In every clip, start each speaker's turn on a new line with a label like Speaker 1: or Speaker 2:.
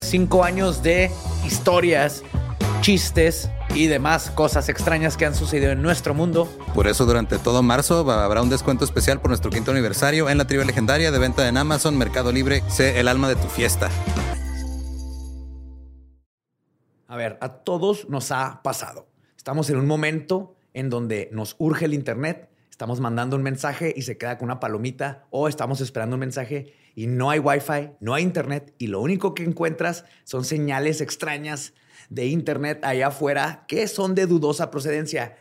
Speaker 1: Cinco años de historias, chistes y demás cosas extrañas que han sucedido en nuestro mundo.
Speaker 2: Por eso durante todo marzo habrá un descuento especial por nuestro quinto aniversario en la tribu legendaria de venta en Amazon, Mercado Libre. Sé el alma de tu fiesta.
Speaker 1: A ver, a todos nos ha pasado. Estamos en un momento en donde nos urge el Internet, estamos mandando un mensaje y se queda con una palomita o estamos esperando un mensaje y no hay Wi-Fi, no hay Internet y lo único que encuentras son señales extrañas de Internet allá afuera que son de dudosa procedencia.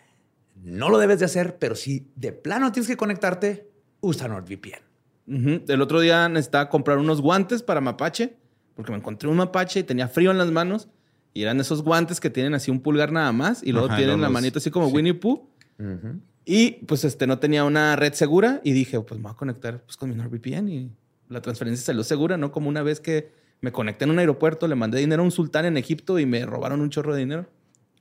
Speaker 1: No lo debes de hacer, pero si de plano tienes que conectarte, usa NordVPN.
Speaker 3: El otro día necesitaba comprar unos guantes para mapache, porque me encontré un mapache y tenía frío en las manos. Y eran esos guantes que tienen así un pulgar nada más y luego tienen la manita así como Winnie Pooh. Y pues este no tenía una red segura y dije, pues me voy a conectar pues, con mi NordVPN y la transferencia salió segura, ¿no? Como una vez que me conecté en un aeropuerto, le mandé dinero a un sultán en Egipto y me robaron un chorro de dinero.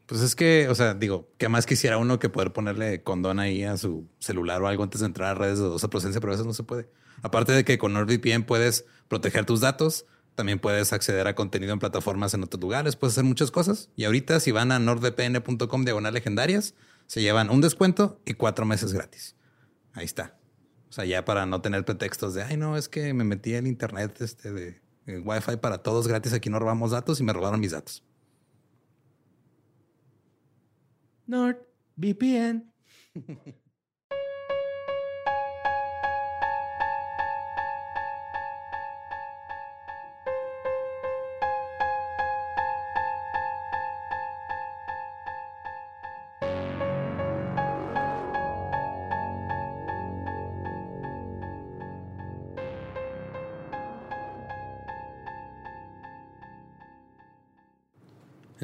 Speaker 2: Pues es que, o sea, digo, ¿qué más quisiera uno que poder ponerle condón ahí a su celular o algo antes de entrar a redes de dudosa procedencia, pero a veces no se puede. Aparte de que con NordVPN puedes proteger tus datos, también puedes acceder a contenido en plataformas en otros lugares, puedes hacer muchas cosas. Y ahorita, si van a nordvpn.com diagonal legendarias, se llevan un descuento y cuatro meses gratis. Ahí está. O sea, ya para no tener pretextos de, ay, no, es que me metí en internet este de Wi-Fi para todos gratis. Aquí no robamos datos y me robaron mis datos.
Speaker 3: NordVPN.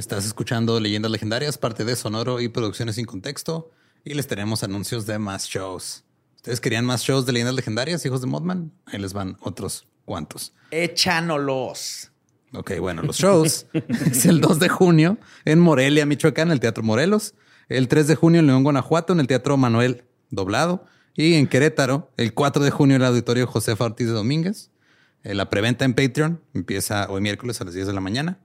Speaker 2: Estás escuchando Leyendas Legendarias, parte de Sonoro y Producciones sin Contexto. Y les tenemos anuncios de más shows. ¿Ustedes querían más shows de Leyendas Legendarias, hijos de Modman? Ahí les van otros cuantos.
Speaker 1: Échanos.
Speaker 2: Ok, bueno, los shows es el 2 de junio en Morelia, Michoacán, en el Teatro Morelos. El 3 de junio en León, Guanajuato, en el Teatro Manuel Doblado. Y en Querétaro, el 4 de junio en el Auditorio José Ortiz de Domínguez. Eh, la preventa en Patreon empieza hoy miércoles a las 10 de la mañana.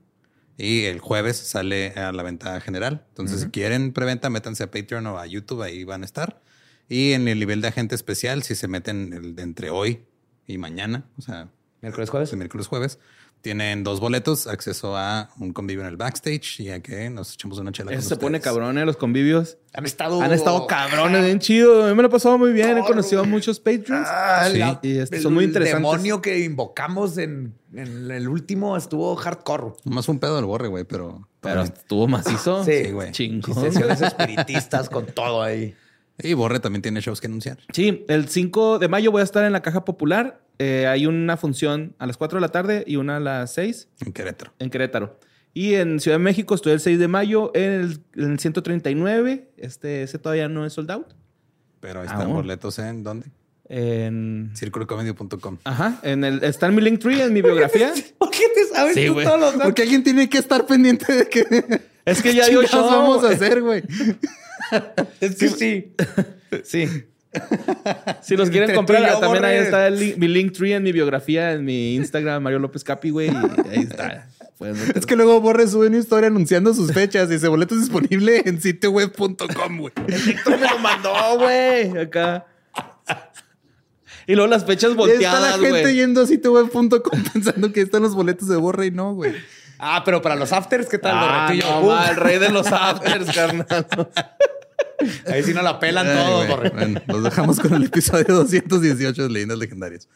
Speaker 2: Y el jueves sale a la venta general. Entonces, si quieren preventa, métanse a Patreon o a YouTube, ahí van a estar. Y en el nivel de agente especial, si se meten el de entre hoy y mañana, o sea,
Speaker 1: miércoles jueves,
Speaker 2: miércoles jueves, tienen dos boletos, acceso a un convivio en el backstage y a que nos echemos una chela.
Speaker 3: Eso se pone cabrón, ¿eh? Los convivios.
Speaker 1: Han estado...
Speaker 3: Han estado cabrones, bien chido. A mí me lo he pasado muy bien. He conocido a muchos patrons. Ah, sí. Y este, son muy interesantes.
Speaker 1: El demonio que invocamos en, el último estuvo hardcore.
Speaker 2: Nomás fue un pedo del borre, güey, pero...
Speaker 3: Pero estuvo macizo.
Speaker 1: Sí, güey. Chingo. Sesiones espiritistas con todo ahí.
Speaker 2: Y Borre también tiene shows que anunciar.
Speaker 3: Sí, el 5 de mayo voy a estar en la Caja Popular eh, hay una función a las 4 de la tarde y una a las 6.
Speaker 2: En Querétaro.
Speaker 3: En Querétaro. Y en Ciudad de México estoy el 6 de mayo en el, 139. Este, ese todavía no es sold out.
Speaker 2: Pero ahí están boletos en dónde?
Speaker 3: En
Speaker 2: circulocomedy.com.
Speaker 3: Ajá. En el, está en mi link tree, en mi biografía.
Speaker 1: ¿Por qué te sabes
Speaker 2: sí, tú todos los datos? Porque alguien tiene que estar pendiente de que.
Speaker 3: Es que ya digo
Speaker 2: vamos a hacer, güey?
Speaker 1: es que sí.
Speaker 3: sí. Si los quieren comprar, también ahí está mi link tree en mi biografía, en mi Instagram, Mario López Capi, güey. ahí está.
Speaker 2: Es que luego Borre sube una historia anunciando sus fechas y ese boleto es disponible en sitioweb.com, güey.
Speaker 3: El TikTok me lo mandó, güey. Acá. Y luego las fechas volteadas,
Speaker 2: Está la gente yendo a sitioweb.com pensando que están los boletos de Borre y no, güey.
Speaker 1: Ah, pero para los afters, ¿qué tal?
Speaker 3: Ah, no, el rey de los afters, carnal.
Speaker 1: Ahí sí no la pelan todos.
Speaker 2: Bueno, los dejamos con el episodio 218 de Leyendas Legendarias.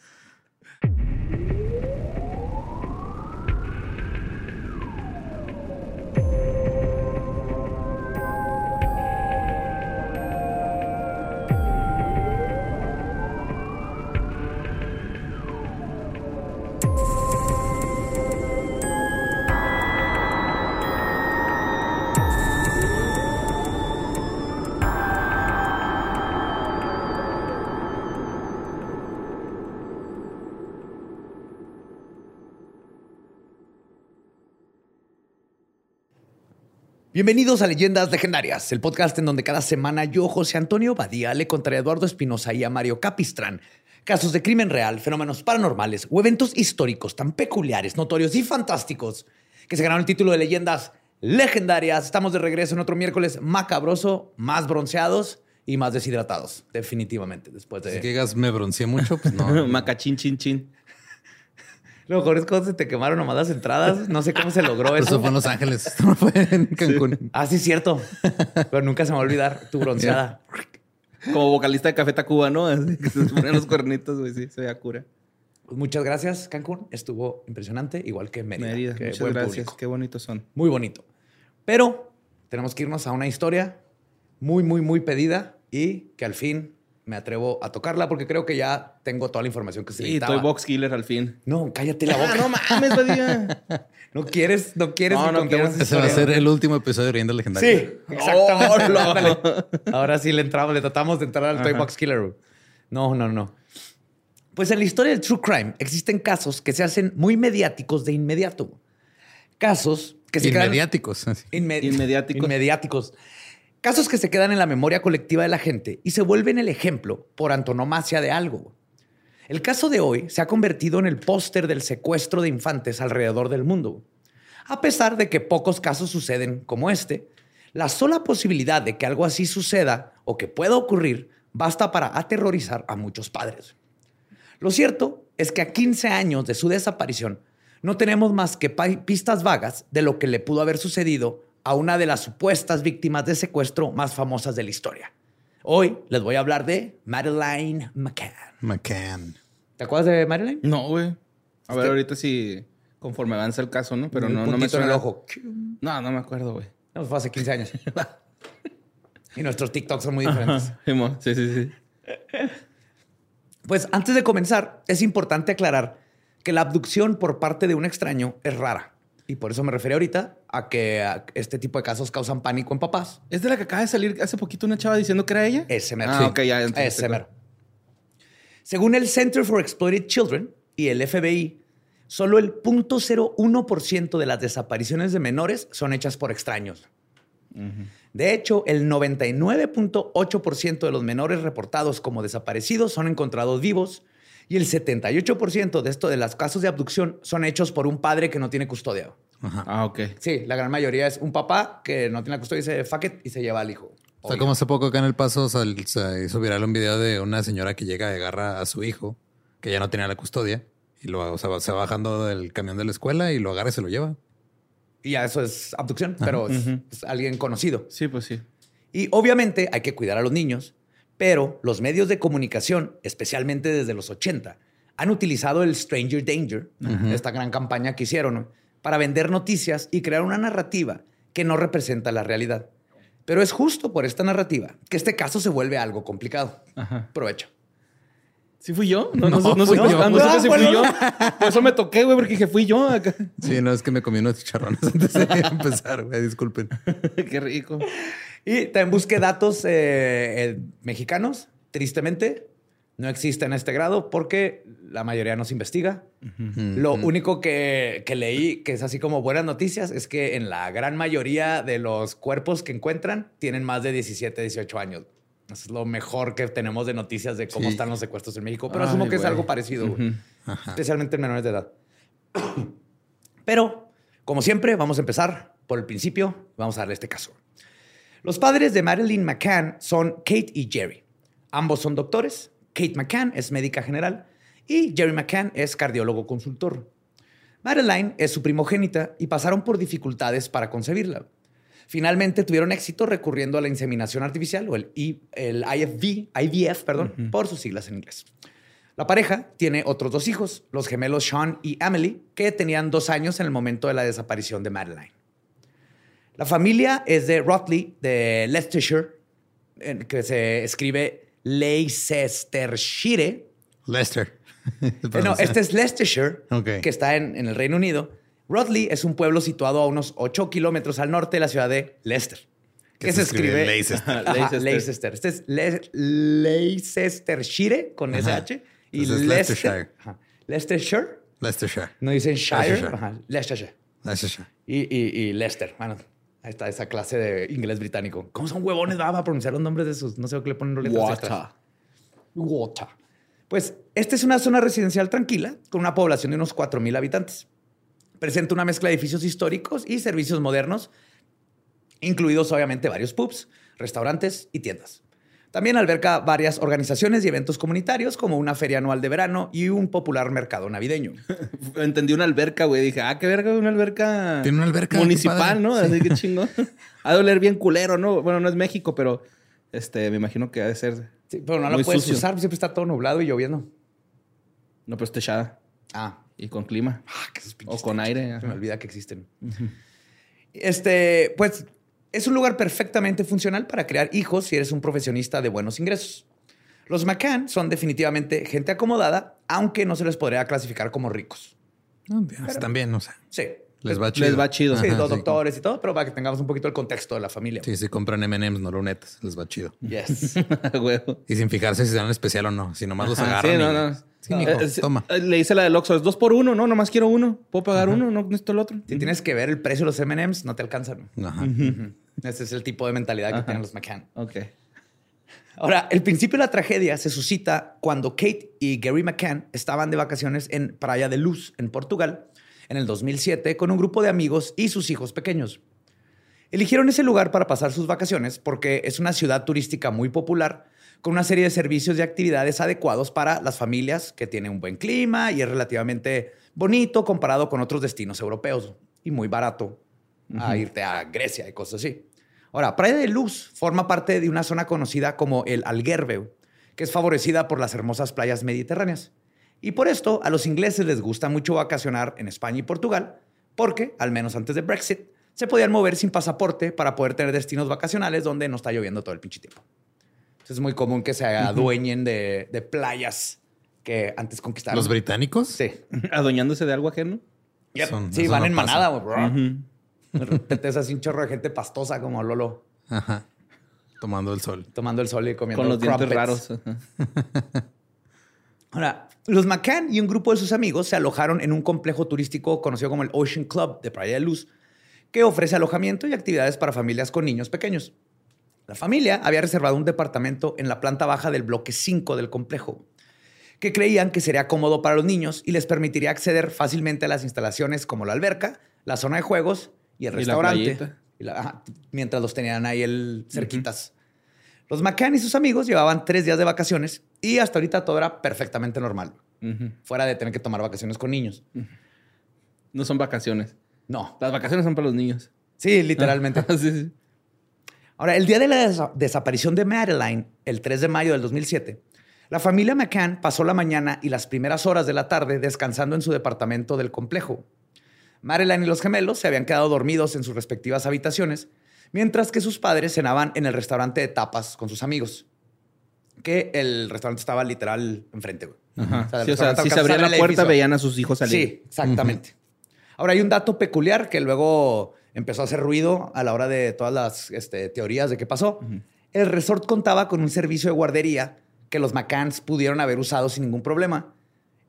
Speaker 1: Bienvenidos a Leyendas Legendarias, el podcast en donde cada semana yo, José Antonio Badía, le contaré a Eduardo Espinosa y a Mario Capistrán casos de crimen real, fenómenos paranormales o eventos históricos tan peculiares, notorios y fantásticos que se ganaron el título de Leyendas Legendarias. Estamos de regreso en otro miércoles macabroso, más bronceados y más deshidratados, definitivamente. Después de.
Speaker 2: Si que digas, me bronceé mucho, pues no.
Speaker 3: Macachín, chin, chin.
Speaker 1: Lo mejor es cuando se te quemaron nomás las entradas. No sé cómo se logró eso.
Speaker 2: Eso fue en Los Ángeles. Esto no fue en Cancún.
Speaker 1: Ah, sí, cierto. Pero nunca se me va a olvidar tu bronceada.
Speaker 3: Como vocalista de Café Tacuba, ¿no? Así que se ponen los cuernitos, güey. Sí, se veía cura.
Speaker 1: Pues muchas gracias, Cancún. Estuvo impresionante, igual que Mérida.
Speaker 3: Mérida,
Speaker 1: Qué
Speaker 3: muchas
Speaker 1: buen
Speaker 3: gracias.
Speaker 1: público.
Speaker 3: Qué bonitos son.
Speaker 1: Muy bonito. Pero tenemos que irnos a una historia muy, muy, muy pedida y que al fin me atrevo a tocarla porque creo que ya tengo toda la información que se
Speaker 3: Sí,
Speaker 1: necesitaba.
Speaker 3: Toy Box Killer al fin.
Speaker 1: No, cállate la
Speaker 3: Ah,
Speaker 1: boca.
Speaker 3: no mames, Badía.
Speaker 1: no quieres, no quieres
Speaker 3: No,
Speaker 1: que
Speaker 3: no
Speaker 1: contemos.
Speaker 2: Ese va a ser el último episodio de Rienda Legendaria.
Speaker 1: Sí, exactamente.
Speaker 3: Oh, no.
Speaker 1: Ándale. Ahora sí le entramos, le tratamos de entrar al Toy Box Killer. No, no, no. Pues en la historia del true crime existen casos que se hacen muy mediáticos de inmediato. Casos que se quedan
Speaker 2: Inmediáticos. así.
Speaker 1: Inme-
Speaker 3: Inmediáticos.
Speaker 1: Inmediáticos. Casos que se quedan en la memoria colectiva de la gente y se vuelven el ejemplo por antonomasia de algo. El caso de hoy se ha convertido en el póster del secuestro de infantes alrededor del mundo. A pesar de que pocos casos suceden como este, la sola posibilidad de que algo así suceda o que pueda ocurrir basta para aterrorizar a muchos padres. Lo cierto es que a 15 años de su desaparición no tenemos más que pistas vagas de lo que le pudo haber sucedido a una de las supuestas víctimas de secuestro más famosas de la historia. Hoy les voy a hablar de Madeleine McCann.
Speaker 2: McCann.
Speaker 1: ¿Te acuerdas de Madeleine?
Speaker 3: No, güey. A ver, ahorita sí, conforme avanza el caso, ¿no? Pero
Speaker 1: Un
Speaker 3: no, no me
Speaker 1: puntito en
Speaker 3: suena.
Speaker 1: el ojo.
Speaker 3: No, no me acuerdo, güey.
Speaker 1: No, fue hace 15 años. y nuestros TikToks son muy diferentes.
Speaker 3: Sí, sí, sí.
Speaker 1: Pues antes de comenzar, es importante aclarar que la abducción por parte de un extraño es rara. Y por eso me referí ahorita a que a, este tipo de casos causan pánico en papás.
Speaker 3: ¿Es de la que acaba de salir hace poquito una chava diciendo que era ella?
Speaker 1: Ese mero.
Speaker 3: Ah,
Speaker 1: Sí.
Speaker 3: ok, ya. entonces,
Speaker 1: Ese mero. Según el Center for Exploited Children y el FBI, solo el 0.01% de las desapariciones de menores son hechas por extraños. De hecho, el 99.8% de los menores reportados como desaparecidos son encontrados vivos y el 78% de esto de los casos de abducción son hechos por un padre que no tiene custodia.
Speaker 3: Ah, ok.
Speaker 1: Sí, la gran mayoría es un papá que no tiene la custodia y dice fuck it", y se lleva al hijo.
Speaker 2: O sea, como hace poco acá en El Paso sal- se hizo viral un video de una señora que llega y agarra a su hijo, que ya no tenía la custodia, y lo, o sea, va- se va bajando del camión de la escuela y lo agarra y se lo lleva.
Speaker 1: Y ya eso es abducción, pero es, es alguien conocido.
Speaker 3: Sí, pues sí.
Speaker 1: Y obviamente hay que cuidar a los niños, pero los medios de comunicación, especialmente desde los 80, han utilizado el Stranger Danger, esta gran campaña que hicieron, para vender noticias y crear una narrativa que no representa la realidad. Pero es justo por esta narrativa que este caso se vuelve algo complicado.
Speaker 3: Ajá.
Speaker 1: Provecho.
Speaker 3: ¿Sí fui yo? No, no,
Speaker 2: No,
Speaker 3: no, no,
Speaker 2: fui yo.
Speaker 3: ah, no supe
Speaker 1: Ah,
Speaker 3: si fui yo. Por eso me toqué, güey, porque dije, fui yo acá.
Speaker 2: Sí, no, es que me comí unos chicharrones antes de empezar, güey, disculpen.
Speaker 3: Qué rico.
Speaker 1: Y también busqué datos eh, eh, mexicanos. Tristemente, no existe en este grado porque la mayoría no se investiga. Lo único que, que leí, que es así como buenas noticias, es que en la gran mayoría de los cuerpos que encuentran tienen más de 17, 18 años. Eso es lo mejor que tenemos de noticias de cómo
Speaker 2: Sí.
Speaker 1: están los secuestros en México. Pero
Speaker 3: Ay,
Speaker 1: asumo que es algo parecido, güey. Especialmente en menores de edad. Pero, como siempre, vamos a empezar por el principio. Vamos a darle este caso. Los padres de Marilyn McCann son Kate y Jerry. Ambos son doctores. Kate McCann es médica general y Jerry McCann es cardiólogo consultor. Madeline es su primogénita y pasaron por dificultades para concebirla. Finalmente tuvieron éxito recurriendo a la inseminación artificial o el, I- el IFV, IVF, perdón, por sus siglas en inglés. La pareja tiene otros dos hijos, los gemelos Sean y Emily, que tenían dos años en el momento de la desaparición de Madeline. La familia es de Rotley, de Leicestershire, que se escribe Leicestershire.
Speaker 2: Lester.
Speaker 1: Eh, No, este es Leicestershire, que está en, en el Reino Unido. Rotley es un pueblo situado a unos 8 kilómetros al norte de la ciudad de Leicester. Que, se, escribe,
Speaker 2: Leicester.
Speaker 1: Ajá,
Speaker 3: Leicester.
Speaker 1: Leicester. Este es Le- Leicestershire con
Speaker 2: Ajá.
Speaker 1: SH. Y
Speaker 2: Entonces,
Speaker 1: Leicester.
Speaker 2: Leicestershire.
Speaker 1: ajá. Leicestershire.
Speaker 2: Leicestershire.
Speaker 1: No dicen Shire.
Speaker 2: Leicestershire.
Speaker 1: Ajá, Leicestershire.
Speaker 2: Leicestershire.
Speaker 1: Y, y, y Leicester. Bueno, Ahí está esa clase de inglés británico. ¿Cómo son huevones? Va a pronunciar los nombres de sus. No sé qué le ponen letras
Speaker 3: Water.
Speaker 1: Water. Pues esta es una zona residencial tranquila con una población de unos 4.000 habitantes. Presenta una mezcla de edificios históricos y servicios modernos, incluidos obviamente varios pubs, restaurantes y tiendas. También alberga varias organizaciones y eventos comunitarios, como una feria anual de verano y un popular mercado navideño.
Speaker 3: Entendí una alberca, güey. Dije, ah, qué verga, una alberca.
Speaker 2: Tiene una alberca,
Speaker 3: municipal, ¿no? Así que chingón. ha de oler bien culero, ¿no? Bueno, no es México, pero este, me imagino que ha de ser.
Speaker 1: Sí, pero no la puedes
Speaker 3: sucio.
Speaker 1: usar, siempre está todo nublado y lloviendo.
Speaker 3: No, pero es techada.
Speaker 1: Ah,
Speaker 3: Y con clima.
Speaker 1: ah, que
Speaker 3: O con aire.
Speaker 1: Se me olvida que existen. Este, pues, es un lugar perfectamente funcional para crear hijos si eres un profesionista de buenos ingresos. Los McCann son definitivamente gente acomodada, aunque no se les podría clasificar como ricos.
Speaker 2: No, Están bien, o sea,
Speaker 1: Sí.
Speaker 2: les va chido.
Speaker 3: Les va chido.
Speaker 1: Sí,
Speaker 2: Ajá,
Speaker 1: dos
Speaker 2: sí.
Speaker 1: doctores y todo, pero para que tengamos un poquito el contexto de la familia.
Speaker 2: Sí, si compran M&M's, no lunetas, les va chido.
Speaker 1: Yes.
Speaker 2: Y sin fijarse si dan especial o no, si nomás los agarran.
Speaker 3: sí, no,
Speaker 2: y-
Speaker 3: no.
Speaker 2: Sí, mijo,
Speaker 3: Eh, eh,
Speaker 2: toma.
Speaker 3: Le hice la del Oxxo. Es dos por uno, ¿no? Nomás quiero uno. ¿Puedo pagar uno? No necesito el otro.
Speaker 1: si tienes que ver el precio de los M&M's, no te alcanzan.
Speaker 2: Ajá.
Speaker 1: Ese es el tipo de mentalidad que tienen los McCann.
Speaker 3: Ok.
Speaker 1: Ahora, el principio de la tragedia se suscita cuando Kate y Gary McCann estaban de vacaciones en Praia de Luz, en Portugal, en el 2007, con un grupo de amigos y sus hijos pequeños. Eligieron ese lugar para pasar sus vacaciones porque es una ciudad turística muy popular, con una serie de servicios y actividades adecuados para las familias, que tiene un buen clima y es relativamente bonito comparado con otros destinos europeos y muy barato a irte a Grecia y cosas así. Ahora, Praia de Luz forma parte de una zona conocida como el Algarve, que es favorecida por las hermosas playas mediterráneas. Y por esto a los ingleses les gusta mucho vacacionar en España y Portugal, porque, al menos antes de Brexit, se podían mover sin pasaporte para poder tener destinos vacacionales donde no está lloviendo todo el pinche tiempo. Entonces, es muy común que se adueñen de, de playas que antes conquistaron.
Speaker 2: ¿Los británicos?
Speaker 1: Sí.
Speaker 3: Adueñándose de algo ajeno.
Speaker 1: Yep.
Speaker 2: Son-
Speaker 1: sí, van
Speaker 2: no
Speaker 1: en
Speaker 2: pasa.
Speaker 1: manada, bro.
Speaker 3: Ujú.
Speaker 1: De repente es así un chorro de gente pastosa como Lolo,
Speaker 2: Ajá. Tomando el sol.
Speaker 1: tomando el sol y comiendo
Speaker 3: Con los dientes raros. Ajá.
Speaker 1: Ahora, los McCann y un grupo de sus amigos se alojaron en un complejo turístico conocido como el Ocean Club de Playa de Luz, que ofrece alojamiento y actividades para familias con niños pequeños. La familia había reservado un departamento en la planta baja del bloque 5 del complejo, que creían que sería cómodo para los niños y les permitiría acceder fácilmente a las instalaciones como la alberca, la zona de juegos y el
Speaker 3: Y
Speaker 1: restaurante.
Speaker 3: playita.
Speaker 1: Y la- ajá, mientras los tenían ahí el, cerquitas. Los McCann y sus amigos llevaban tres días de vacaciones y hasta ahorita todo era perfectamente normal, fuera de tener que tomar vacaciones con niños.
Speaker 3: No son vacaciones.
Speaker 1: No.
Speaker 3: Las vacaciones son para los niños.
Speaker 1: Sí, literalmente.
Speaker 3: sí, sí.
Speaker 1: Ahora, el día de la desa- desaparición de Madeline, el 3 de mayo del 2007, la familia McCann pasó la mañana y las primeras horas de la tarde descansando en su departamento del complejo. Madeline y los gemelos se habían quedado dormidos en sus respectivas habitaciones, mientras que sus padres cenaban en el restaurante de tapas con sus amigos. Que el restaurante estaba literal enfrente. güey.
Speaker 3: Ajá.
Speaker 1: del
Speaker 3: Sí, o sea,
Speaker 1: restaurante
Speaker 3: si se abría la puerta,
Speaker 1: edificio.
Speaker 3: veían a sus hijos salir.
Speaker 1: Sí, exactamente. Ahora hay un dato peculiar que luego empezó a hacer ruido a la hora de todas las este, teorías de qué pasó. El resort contaba con un servicio de guardería que los McCanns pudieron haber usado sin ningún problema.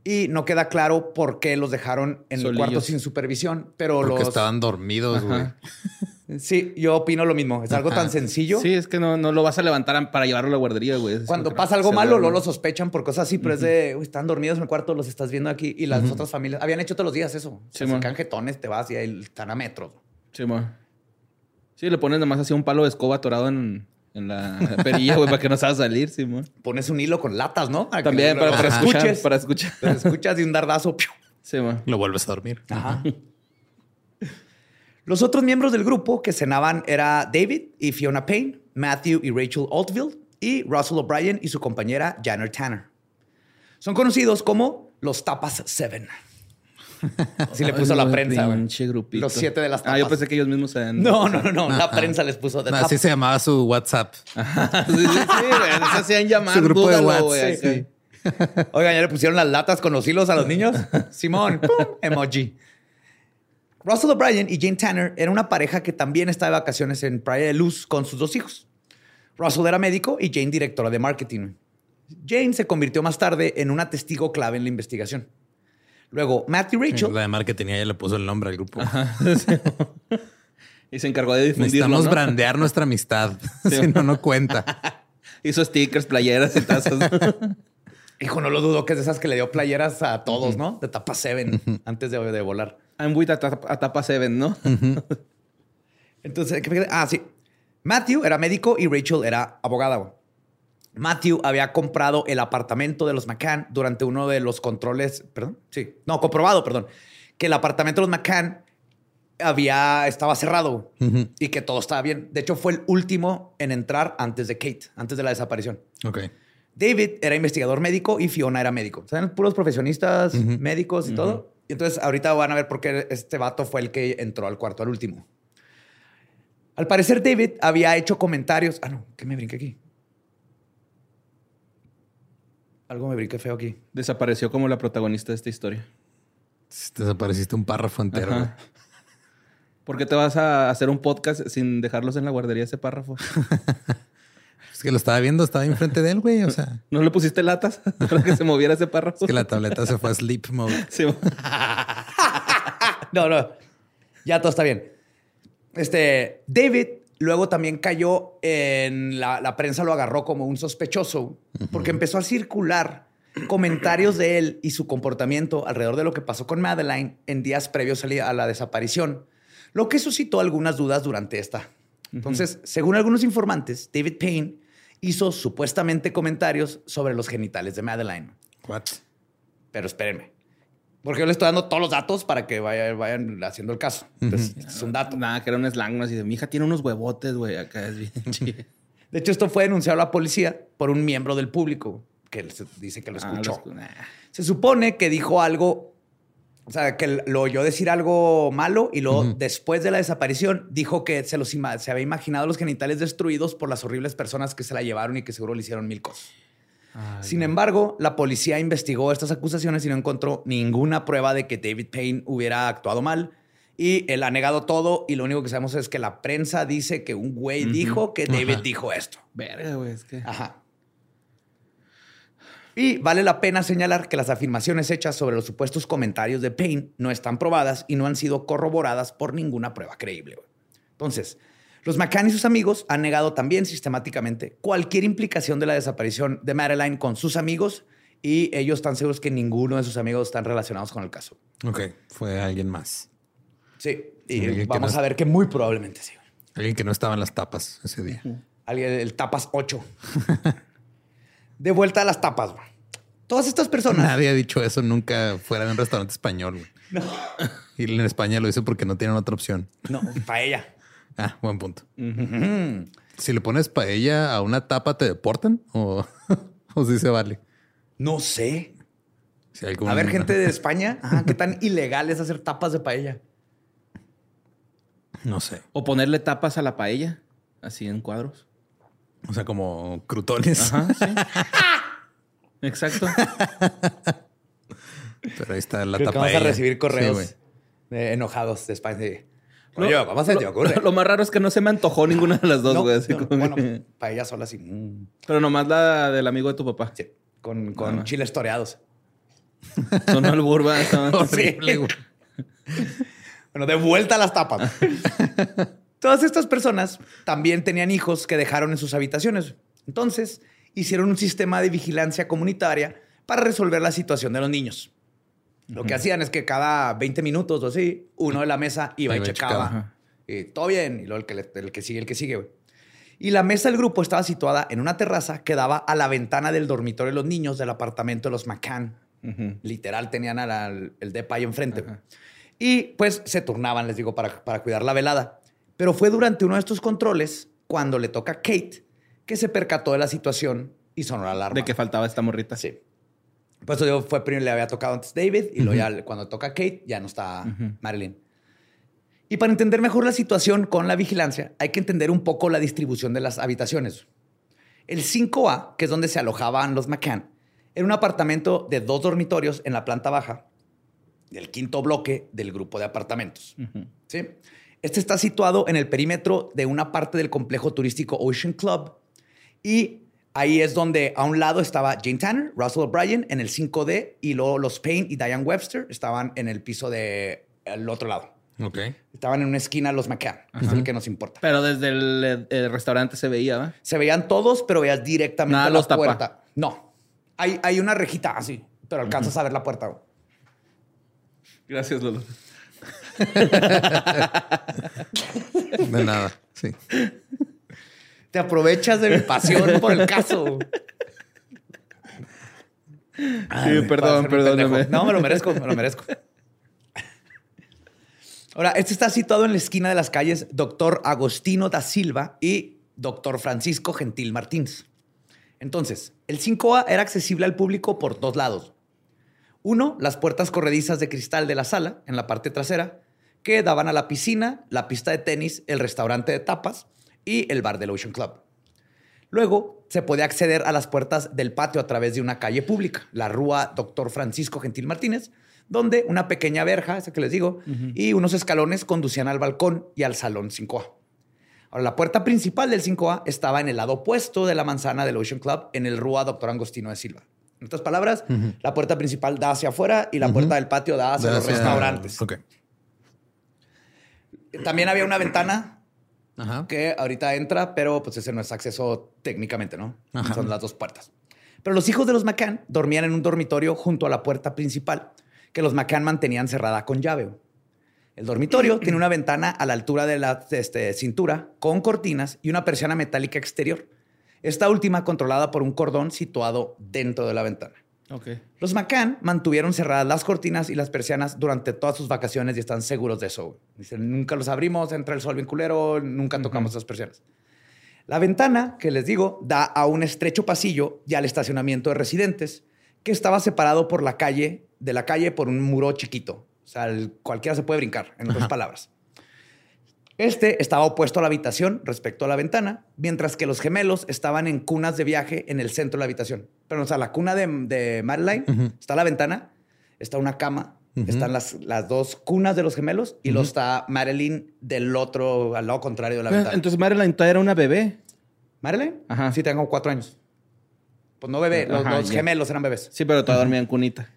Speaker 1: Y no queda claro por qué los dejaron en el cuarto sin supervisión, pero
Speaker 2: Porque
Speaker 1: los...
Speaker 2: estaban dormidos, güey.
Speaker 1: Sí, yo opino lo mismo. Es algo
Speaker 2: Ajá.
Speaker 1: tan sencillo.
Speaker 3: Sí, es que no, no lo vas a levantar para llevarlo a la guardería, güey. Es
Speaker 1: Cuando pasa algo
Speaker 3: se
Speaker 1: malo, luego lo sospechan por cosas así, pero es de, "Uy, están dormidos en el cuarto, los estás viendo aquí. Y las otras familias habían hecho todos los días eso.
Speaker 3: Sí,
Speaker 1: se
Speaker 3: man.
Speaker 1: quedan jetones, te vas y ahí están a metros.
Speaker 3: Sí, ma. Sí, le pones nomás así un palo de escoba atorado en, en la perilla, güey, para que no se va a salir, sí, ma.
Speaker 1: Pones un hilo con latas, ¿no? Para que
Speaker 3: También para, para
Speaker 1: los
Speaker 3: escuchar.
Speaker 1: escuches.
Speaker 3: Para escuchar.
Speaker 1: Los escuchas y un dardazo. ¡piu!
Speaker 3: Sí, ma.
Speaker 2: Lo vuelves a dormir.
Speaker 1: Ajá. Los otros miembros del grupo que cenaban era David y Fiona Payne, Matthew y Rachel Altfield y Russell O'Brien y su compañera Janner Tanner. Son conocidos como los Tapas Seven. Así le puso la prensa. güey. Los siete de las tapas.
Speaker 3: Ah, yo pensé que ellos mismos eran.
Speaker 1: No, no, no, no. La prensa les puso de
Speaker 2: así se llamaba su WhatsApp.
Speaker 3: sí, sí, sí, güey. Se hacían llamar.
Speaker 2: Su grupo de WhatsApp,
Speaker 3: güey,
Speaker 2: sí.
Speaker 1: Oigan, ya le pusieron las latas con los hilos a los niños. Simón, ¡pum! emoji. Russell O'Brien y Jane Tanner eran una pareja que también estaba de vacaciones en Playa de Luz con sus dos hijos. Russell era médico y Jane directora de marketing. Jane se convirtió más tarde en una testigo clave en la investigación. Luego, Matt y Rachel.
Speaker 2: La de marketing ya le puso el nombre al grupo.
Speaker 3: Y se encargó de difundirlo.
Speaker 2: Necesitamos brandear nuestra amistad. si no, no cuenta.
Speaker 3: Hizo stickers, playeras y tazas.
Speaker 1: Hijo, no lo dudo que es de esas que le dio playeras a todos, ¿no? De tapa Seven antes de, de, volar.
Speaker 3: I'm with a, tapa Seven, ¿no?
Speaker 1: Entonces, ah, sí. Matthew era médico y Rachel era abogada. Matthew había comprado el apartamento de los McCann durante uno de los controles, perdón, sí, no, comprobado, perdón, que el apartamento de los McCann había, estaba cerrado y que todo estaba bien. De hecho, fue el último en entrar antes de Kate, antes de la desaparición.
Speaker 2: Ok.
Speaker 1: David era investigador médico y Fiona era médico. ¿Saben? Puros profesionistas, médicos y todo. Y entonces ahorita van a ver por qué este vato fue el que entró al cuarto al último. Al parecer, David había hecho comentarios. Ah, no, ¿qué me brinqué aquí? Algo me brinqué feo aquí.
Speaker 3: Desapareció como la protagonista de esta historia.
Speaker 2: Desapareciste un párrafo entero.
Speaker 3: ¿Por qué te vas a hacer un podcast sin dejarlos en la guardería ese párrafo?
Speaker 2: es que lo estaba viendo, estaba enfrente de él, güey. O sea.
Speaker 3: ¿No le pusiste latas para que se moviera ese párrafo?
Speaker 2: Es que la tableta se fue a sleep mode.
Speaker 1: no, no. Ya todo está bien. Este, David luego también cayó en la, prensa, lo agarró como un sospechoso porque empezó a circular comentarios de él y su comportamiento alrededor de lo que pasó con Madeline en días previos a la desaparición, lo que suscitó algunas dudas durante esta. Entonces, según algunos informantes, David Payne hizo supuestamente comentarios sobre los genitales de Madeline.
Speaker 2: What?
Speaker 1: Pero espérenme. Porque yo le estoy dando todos los datos para que vayan, haciendo el caso. Entonces, es un dato.
Speaker 3: Nada, que era un slang así de mi hija tiene unos huevotes, güey. Acá es bien
Speaker 1: De hecho, esto fue denunciado a la policía por un miembro del público que dice que lo ah, escuchó. Se supone que dijo algo, o sea, que lo oyó decir algo malo y luego, después de la desaparición, dijo que se, los se había imaginado los genitales destruidos por las horribles personas que se la llevaron y que seguro le hicieron mil cosas. Sin embargo, la policía investigó estas acusaciones y no encontró ninguna prueba de que David Payne hubiera actuado mal. Y él ha negado todo y lo único que sabemos es que la prensa dice que un güey dijo que David dijo esto.
Speaker 3: Verga, güey, es que...
Speaker 1: Ajá. Y vale la pena señalar que las afirmaciones hechas sobre los supuestos comentarios de Payne no están probadas y no han sido corroboradas por ninguna prueba creíble. Entonces, los McCann y sus amigos han negado también sistemáticamente cualquier implicación de la desaparición de Madeline con sus amigos y ellos están seguros que ninguno de sus amigos están relacionados con el caso.
Speaker 2: Ok, fue alguien más.
Speaker 1: Sí, y vamos a ver que muy probablemente sí.
Speaker 2: Alguien que no estaba en las tapas ese día.
Speaker 1: Alguien, el tapas 8. de vuelta a las tapas. Todas estas personas.
Speaker 2: Nadie ha dicho eso nunca fuera de un restaurante español. No. Y en España lo hizo porque no tienen otra opción.
Speaker 1: No, paella.
Speaker 2: Ah, buen punto. Si le pones paella a una tapa, ¿te deportan? ¿O, o si se vale?
Speaker 1: No sé. A ver, gente de España, ¿qué tan ilegal es hacer tapas de paella?
Speaker 2: No sé.
Speaker 3: O ponerle tapas a la paella, así en cuadros.
Speaker 2: O sea, como crutones. Ajá, sí.
Speaker 3: Exacto.
Speaker 2: Pero ahí está la tapa. Vamos
Speaker 1: a recibir correos enojados de España. Oye, ¿cómo se te ocurre?
Speaker 3: Lo, más raro es que no se me antojó ninguna de las dos, güey.
Speaker 1: Bueno, para ella sola sí. Mm.
Speaker 3: Pero nomás la del amigo de tu papá.
Speaker 1: Sí, con, con chiles toreados.
Speaker 3: Son alburba.
Speaker 1: Horrible, güey. Bueno, de vuelta a las tapas. Todas estas personas también tenían hijos que dejaron en sus habitaciones. Entonces, hicieron un sistema de vigilancia comunitaria para resolver la situación de los niños. Lo que hacían es que cada 20 minutos o así, uno de la mesa iba y checaba. Y todo bien. Y luego el que, el que sigue, el que sigue. Y la mesa del grupo estaba situada en una terraza que daba a la ventana del dormitorio de los niños del apartamento de los McCann. Literal, tenían el depa ahí enfrente. Y pues se turnaban, les digo, para, para cuidar la velada. Pero fue durante uno de estos controles, cuando le toca a Kate, que se percató de la situación y sonó la alarma.
Speaker 3: De que faltaba esta morrita.
Speaker 1: Sí. Por eso fue primero le había tocado antes David y luego ya cuando toca Kate ya no está Marilyn. Y para entender mejor la situación con la vigilancia, hay que entender un poco la distribución de las habitaciones. El 5A, que es donde se alojaban los McCann, era un apartamento de dos dormitorios en la planta baja del quinto bloque del grupo de apartamentos. ¿Sí? Este está situado en el perímetro de una parte del complejo turístico Ocean Club y Ahí es donde a un lado estaba Jane Tanner, Russell O'Brien en el 5D y luego los Payne y Diane Webster estaban en el piso del otro lado.
Speaker 2: Ok.
Speaker 1: Estaban en una esquina los McCann, que es el que nos importa.
Speaker 3: Pero desde el, el restaurante se veía, ¿verdad?
Speaker 1: Se veían todos, pero veías directamente
Speaker 3: Nada
Speaker 1: la
Speaker 3: los tapa.
Speaker 1: puerta. No. Hay, hay una rejita así, pero alcanzas a ver la puerta.
Speaker 3: Gracias, Lolo.
Speaker 2: De nada. Sí.
Speaker 1: Te aprovechas de mi pasión por el caso. Ay,
Speaker 3: perdón, perdóname.
Speaker 1: pendejo. No, me lo merezco, me lo merezco. Ahora, este está situado en la esquina de las calles Doctor Agostino da Silva y Doctor Francisco Gentil Martínez. Entonces, el 5A era accesible al público por dos lados. Uno, las puertas corredizas de cristal de la sala, en la parte trasera, que daban a la piscina, la pista de tenis, el restaurante de tapas y el bar del Ocean Club. Luego se podía acceder a las puertas del patio a través de una calle pública, la Rúa Doctor Francisco Gentil Martínez, donde una pequeña verja, esa que les digo, y unos escalones conducían al balcón y al salón 5A. Ahora, la puerta principal del 5A estaba en el lado opuesto de la manzana del Ocean Club, en el Rúa Doctor Angostino de Silva. En otras palabras, la puerta principal da hacia afuera y la puerta del patio da hacia los
Speaker 2: Hacia-
Speaker 1: restaurantes. También había una ventana
Speaker 2: Ajá.
Speaker 1: que ahorita entra, pero pues ese no es acceso técnicamente, ¿no?
Speaker 2: Ajá.
Speaker 1: Son las dos puertas. Pero los hijos de los McCann dormían en un dormitorio junto a la puerta principal, que los McCann mantenían cerrada con llave. El dormitorio tiene una ventana a la altura de la este, cintura, con cortinas y una persiana metálica exterior. Esta última controlada por un cordón situado dentro de la ventana.
Speaker 3: Ok.
Speaker 1: Los McCann mantuvieron cerradas las cortinas y las persianas durante todas sus vacaciones y están seguros de eso. Dicen, nunca los abrimos, entra el sol bien culero, nunca tocamos esas persianas. La ventana, que les digo, da a un estrecho pasillo y al estacionamiento de residentes, que estaba separado por la calle, de la calle por un muro chiquito. O sea, el- cualquiera se puede brincar, en otras palabras. Este estaba opuesto a la habitación respecto a la ventana, mientras que los gemelos estaban en cunas de viaje en el centro de la habitación. Pero, o sea, la cuna de, de Madeline está la ventana, está una cama, están las, las dos cunas de los gemelos y luego está Madeline del otro, al lado contrario de la ventana.
Speaker 3: Ah, Entonces Marilyn todavía era una bebé.
Speaker 1: ¿Madeline?
Speaker 3: Ajá.
Speaker 1: Sí, tengo cuatro años. Pues no bebé, los,
Speaker 3: Ajá,
Speaker 1: los
Speaker 3: ya.
Speaker 1: gemelos eran bebés.
Speaker 3: Sí, pero todavía dormía en cunita.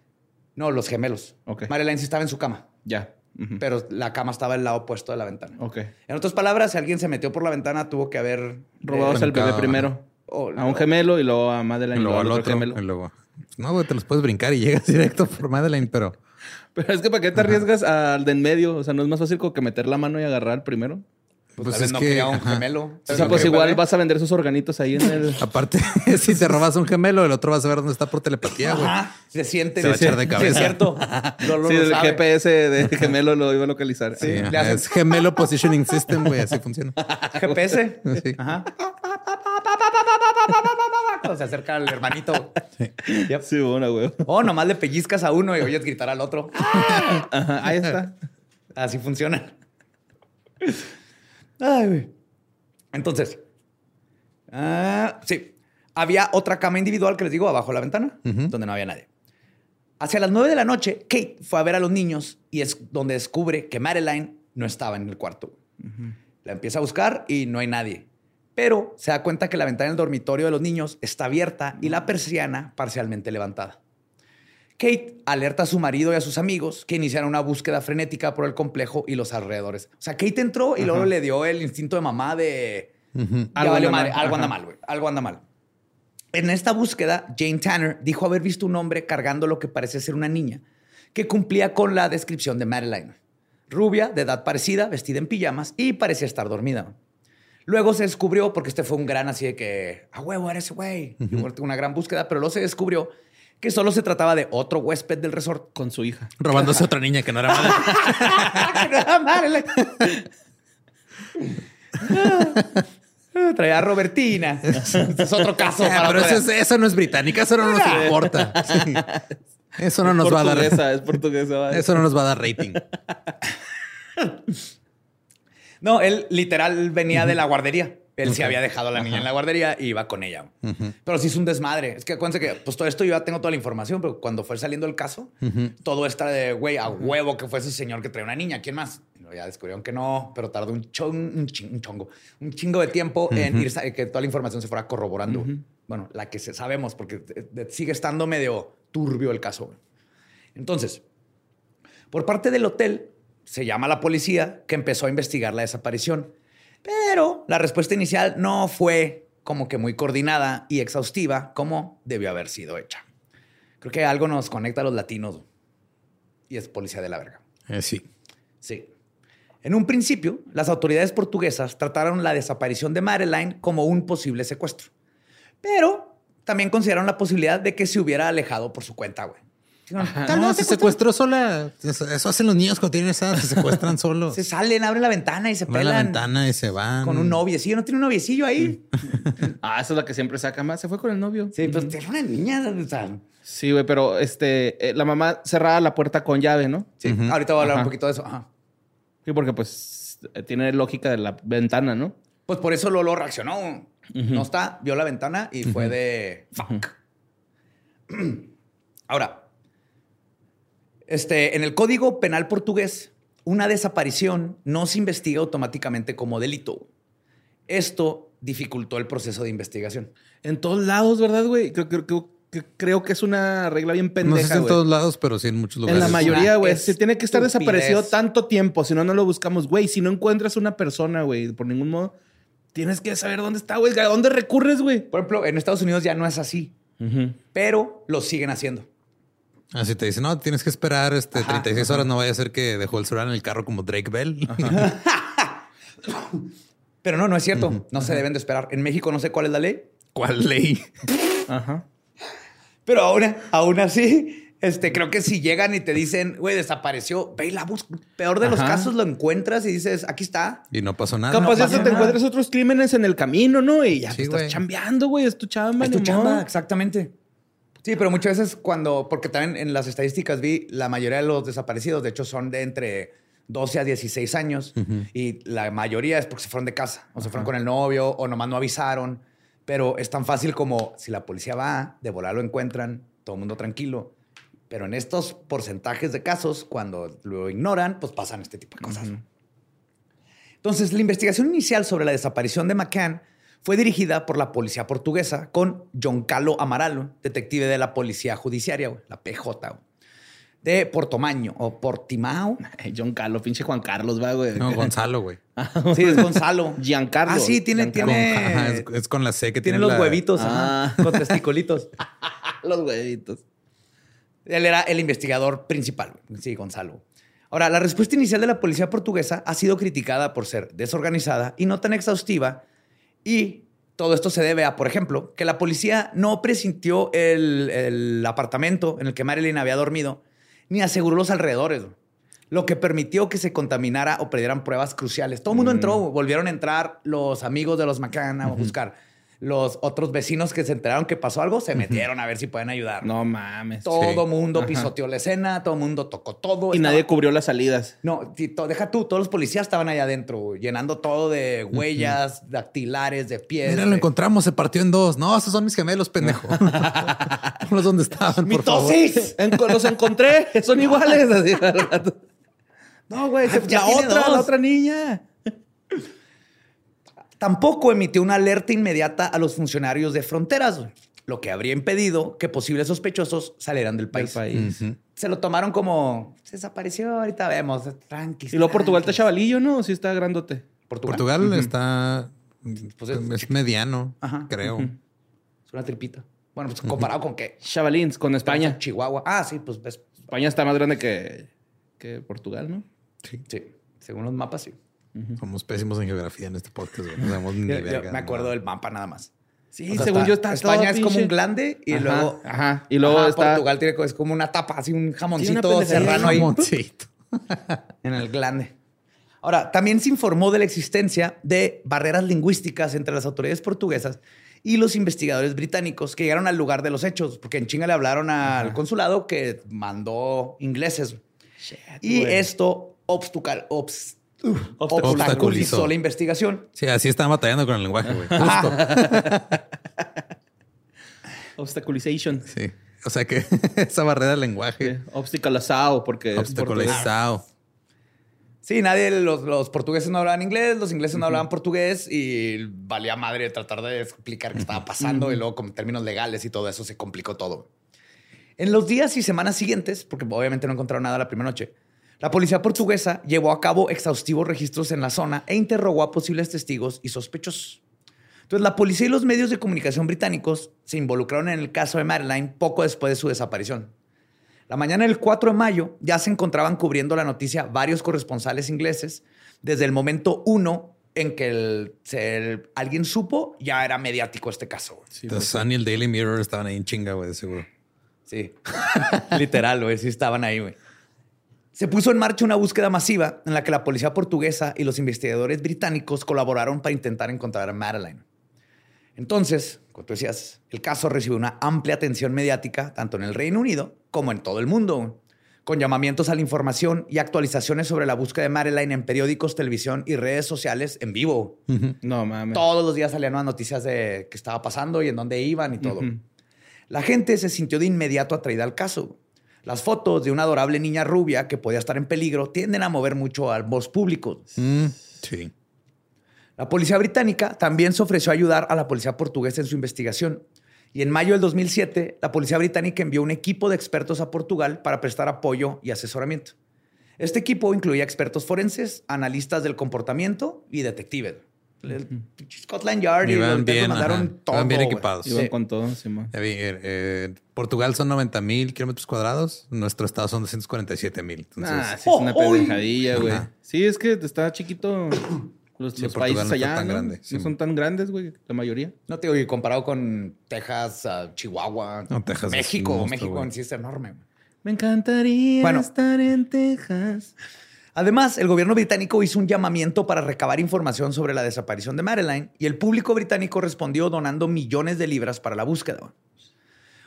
Speaker 1: No, los gemelos. Madeline sí estaba en su cama,
Speaker 3: Ya.
Speaker 1: Pero la cama estaba al lado opuesto de la ventana.
Speaker 3: Ok.
Speaker 1: En otras palabras, si alguien se metió por la ventana, tuvo que haber
Speaker 3: Robados
Speaker 1: eh,
Speaker 3: al bebé primero.
Speaker 1: O-
Speaker 3: A un gemelo y luego a Madeline
Speaker 2: Y luego al
Speaker 3: al
Speaker 2: otro.
Speaker 3: gemelo.
Speaker 2: y luego. No, güey, te los puedes brincar y llegas directo por Madeline, pero.
Speaker 3: Pero es que ¿para qué te arriesgas al de en medio? O sea, ¿no es más fácil como que meter la mano y agarrar primero?
Speaker 1: Pues, tal vez no quería un gemelo.
Speaker 3: O sea, pues igual vas a vender sus organitos ahí en el...
Speaker 2: Aparte, si te robas un gemelo, el otro va a saber dónde está por telepatía, güey.
Speaker 1: Se siente.
Speaker 2: Se va a echar de
Speaker 1: Sí,
Speaker 2: cabeza.
Speaker 1: es cierto. Lo, lo-
Speaker 3: sí,
Speaker 1: lo
Speaker 3: el
Speaker 1: sabe.
Speaker 3: GPS de gemelo lo iba a localizar.
Speaker 2: Sí,
Speaker 1: le hacen-
Speaker 2: es gemelo positioning system, güey, así funciona.
Speaker 1: GPS.
Speaker 2: Sí.
Speaker 1: Ajá. Cuando se acerca al hermanito. Yep.
Speaker 3: Sí, bueno, güey.
Speaker 1: O nomás le pellizcas a uno y oyes gritar al otro.
Speaker 3: Ahí está.
Speaker 1: Así funciona. Entonces, ah, sí, había otra cama individual que les digo abajo de la ventana, donde no había nadie. Hacia las nueve de la noche, Kate fue a ver a los niños y es donde descubre que Madeline no estaba en el cuarto. La empieza a buscar y no hay nadie. Pero se da cuenta que la ventana del dormitorio de los niños está abierta y la persiana parcialmente levantada. Kate alerta a su marido y a sus amigos que iniciaron una búsqueda frenética por el complejo y los alrededores. O sea, Kate entró y luego le dio el instinto de mamá de...
Speaker 3: Algo
Speaker 1: valió
Speaker 3: anda
Speaker 1: madre, algo anda mal, güey. Algo anda mal. En esta búsqueda, Jane Tanner dijo haber visto un hombre cargando lo que parece ser una niña que cumplía con la descripción de Madeline. Rubia, de edad parecida, vestida en pijamas y parecía estar dormida. Luego se descubrió, porque este fue un gran así de que, a huevo, era ese güey. Y fue una gran búsqueda, pero luego se descubrió que solo se trataba de otro huésped del resort.
Speaker 3: Con su hija.
Speaker 2: Robándose otra niña que no era madre.
Speaker 1: Era Madeline. Traía a Robertina. Es otro caso.
Speaker 2: Ah,
Speaker 1: para
Speaker 2: pero eso,
Speaker 1: día.
Speaker 2: es- eso no es británica, eso no nos importa. Sí. Eso no nos va a dar.
Speaker 3: portuguesa, es portuguesa. va.
Speaker 2: Eso no nos va a dar rating.
Speaker 1: No, él literal venía de la guardería. Él sí había dejado a la niña en la guardería y iba con ella. Pero sí es un desmadre. Es que acuérdense que pues todo esto yo ya tengo toda la información, pero cuando fue saliendo el caso, todo está de güey a huevo que fue ese señor que traía una niña. ¿Quién más? Ya descubrieron que no, pero tardó un, chon- un, chongo, un chingo de tiempo en ir sa- que toda la información se fuera corroborando. Bueno, la que sabemos, porque eh, eh, sigue estando medio turbio el caso. Entonces, por parte del hotel, se llama la policía que empezó a investigar la desaparición. Pero la respuesta inicial no fue como que muy coordinada y exhaustiva como debió haber sido hecha. Creo que algo nos conecta a los latinos y es policía de la verga.
Speaker 2: Eh, sí.
Speaker 1: Sí. En un principio, las autoridades portuguesas trataron la desaparición de Madeline como un posible secuestro. Pero también consideraron la posibilidad de que se hubiera alejado por su cuenta, güey.
Speaker 2: Tal vez se secuestró sola. Eso, hacen los niños cuando tienen esa se secuestran solos.
Speaker 1: se salen, abren la ventana y se
Speaker 2: abren la ventana y se van.
Speaker 1: Con un noviecillo. ¿No tiene un noviecillo ahí?
Speaker 3: ah, eso es la que siempre saca más. Se fue con el novio.
Speaker 1: Sí, pues tiene una niña.
Speaker 3: Sí, güey, pero este, eh, la mamá cerraba la puerta con llave, ¿no?
Speaker 1: Sí. Ahorita voy a hablar un poquito de eso. Ajá.
Speaker 3: Sí, porque pues tiene lógica de la ventana, ¿no?
Speaker 1: Pues por eso Lolo reaccionó. No está, vio la ventana y fue de fuck. Ahora, este, en el Código Penal portugués, una desaparición no se investiga automáticamente como delito. Esto dificultó el proceso de investigación.
Speaker 3: En todos lados, ¿verdad, güey? Creo, que es una regla bien pendeja.
Speaker 2: No sé en todos lados, pero sí en muchos lugares.
Speaker 3: En la mayoría, güey. Se tiene que estar desaparecido tanto tiempo, si no, no lo buscamos. Güey, si no encuentras una persona, güey, por ningún modo, tienes que saber dónde está, güey. ¿A dónde recurres, güey?
Speaker 1: Por ejemplo, en Estados Unidos ya no es así, pero lo siguen haciendo.
Speaker 2: Así te dicen, no, tienes que esperar este 36 horas, no vaya a ser que dejó el celular en el carro como Drake Bell.
Speaker 1: Pero no, no es cierto. No se deben de esperar. En México no sé cuál es la ley.
Speaker 2: ¿Cuál ley?
Speaker 1: Ajá. Pero aún, aún así, este, creo que si llegan y te dicen, güey, desapareció, ve y la busca. Peor de los casos lo encuentras y dices, aquí está.
Speaker 2: Y no pasó nada.
Speaker 3: Capaz
Speaker 2: ya
Speaker 3: te encuentras otros crímenes en el camino, ¿no? Y ya te estás chambeando, güey. Es tu chamba.
Speaker 1: Es tu chamba, exactamente. Sí, pero muchas veces cuando, porque también en las estadísticas vi, la mayoría de los desaparecidos, de hecho, son de entre 12 a 16 años y la mayoría es porque se fueron de casa o se fueron con el novio o nomás no avisaron. Pero es tan fácil como si la policía va, de volar lo encuentran, todo el mundo tranquilo. Pero en estos porcentajes de casos, cuando lo ignoran, pues pasan este tipo de cosas. Entonces, la investigación inicial sobre la desaparición de McCann fue dirigida por la policía portuguesa con John Calo Amaral, detective de la policía judiciaria, la PJ, de Portomaño o Portimao.
Speaker 3: John Calo, pinche Juan Carlos, va, güey.
Speaker 2: No, Gonzalo, güey.
Speaker 1: sí, es Gonzalo.
Speaker 3: Giancarlo.
Speaker 1: Ah, sí, tiene. tiene
Speaker 2: es, con la C que
Speaker 1: tiene.
Speaker 2: Tiene
Speaker 1: los huevitos, ah. con testicolitos.
Speaker 3: los huevitos.
Speaker 1: Él era el investigador principal. Sí, Gonzalo. Ahora, la respuesta inicial de la policía portuguesa ha sido criticada por ser desorganizada y no tan exhaustiva y todo esto se debe a, por ejemplo, que la policía no presintió el, apartamento en el que Marilyn había dormido, ni aseguró los alrededores, lo que permitió que se contaminara o perdieran pruebas cruciales. Todo el mundo mm. entró, volvieron a entrar los amigos de los McCann a buscar los otros vecinos que se enteraron que pasó algo se metieron a ver si pueden ayudar.
Speaker 3: No mames.
Speaker 1: Todo mundo pisoteó la escena, todo mundo tocó todo.
Speaker 3: Y nadie cubrió las salidas.
Speaker 1: No, deja tú, todos los policías estaban allá adentro, llenando todo de huellas, dactilares, de pies.
Speaker 2: Mira, lo encontramos, se partió en dos. No, esos son mis gemelos, pendejo. los dónde estaban, por favor.
Speaker 3: los encontré, son iguales.
Speaker 1: no, güey, ya otra, la otra niña. Tampoco emitió una alerta inmediata a los funcionarios de fronteras, lo que habría impedido que posibles sospechosos salieran del país. Se lo tomaron como se desapareció, ahorita vemos, tranqui.
Speaker 3: Y luego Portugal está chavalillo, ¿no? sí está grandote.
Speaker 2: Portugal, está pues es, mediano, creo.
Speaker 1: Es una tripita. Bueno, pues comparado con qué?
Speaker 3: Chavalins, con España.
Speaker 1: Chihuahua. Ah, sí, pues ves.
Speaker 3: España está más grande que, que Portugal, ¿no?
Speaker 1: Sí. Sí. Según los mapas, sí.
Speaker 2: Somos pésimos en geografía en este podcast. No ni
Speaker 1: me acuerdo del mapa nada más.
Speaker 3: Sí, según yo está
Speaker 1: España es como un glande y luego
Speaker 3: ajá, y luego está
Speaker 1: Portugal tiene es como una tapa, así un jamoncito serrano ahí. en el glande. Ahora, también se informó de la existencia de barreras lingüísticas entre las autoridades portuguesas y los investigadores británicos que llegaron al lugar de los hechos, porque en Chinga le hablaron al consulado que mandó ingleses. y esto obstacle, obstaculizó la investigación.
Speaker 2: Sí, así estaba batallando con el lenguaje, güey.
Speaker 3: Obstaculization.
Speaker 2: Sí. O sea que esa barrera del lenguaje.
Speaker 3: Obstaculizado, porque.
Speaker 2: Obstaculizado.
Speaker 1: Sí, nadie, los, portugueses no hablaban inglés, los ingleses no hablaban portugués y valía madre tratar de explicar qué estaba pasando y luego con términos legales y todo eso se complicó todo. En los días y semanas siguientes, porque obviamente no encontraron nada la primera noche, La policía portuguesa llevó a cabo exhaustivos registros en la zona e interrogó a posibles testigos y sospechosos. Entonces, la policía y los medios de comunicación británicos se involucraron en el caso de Madeline poco después de su desaparición. La mañana del 4 de mayo ya se encontraban cubriendo la noticia varios corresponsales ingleses. Desde el momento uno en que alguien supo, ya era mediático este caso.
Speaker 2: Sí, The Sun y el Daily Mirror estaban ahí en chinga, güey, seguro.
Speaker 1: Sí, literal, güey, sí estaban ahí, güey. Se puso en marcha una búsqueda masiva en la que la policía portuguesa y los investigadores británicos colaboraron para intentar encontrar a Madeline. Entonces, como tú decías, el caso recibió una amplia atención mediática tanto en el Reino Unido como en todo el mundo con llamamientos a la información y actualizaciones sobre la búsqueda de Madeline en periódicos, televisión y redes sociales en vivo.
Speaker 3: No mames.
Speaker 1: Todos los días salían nuevas noticias de qué estaba pasando y en dónde iban y todo. La gente se sintió de inmediato atraída al caso. Las fotos de una adorable niña rubia que podía estar en peligro tienden a mover mucho al voz público.
Speaker 2: Mm, sí.
Speaker 1: La policía británica también se ofreció a ayudar a la policía portuguesa en su investigación y en mayo del 2007, la policía británica envió un equipo de expertos a Portugal para prestar apoyo y asesoramiento. Este equipo incluía expertos forenses, analistas del comportamiento y detectives. Scotland Yard
Speaker 2: y bien, mandaron todo. bien equipados.
Speaker 3: Iban con todo,
Speaker 2: eh, eh, Portugal son 90 mil kilómetros cuadrados. Nuestro estado son 247 mil.
Speaker 3: Ah, sí, es una pendejadilla, güey. Sí, es que está chiquito. Los, países allá no, son tan grandes, güey, la mayoría.
Speaker 1: No te digo, comparado con Texas, Chihuahua, México, México en sí es enorme.
Speaker 3: Me encantaría estar en Texas.
Speaker 1: Además, el gobierno británico hizo un llamamiento para recabar información sobre la desaparición de Madeline y el público británico respondió donando millones de libras para la búsqueda.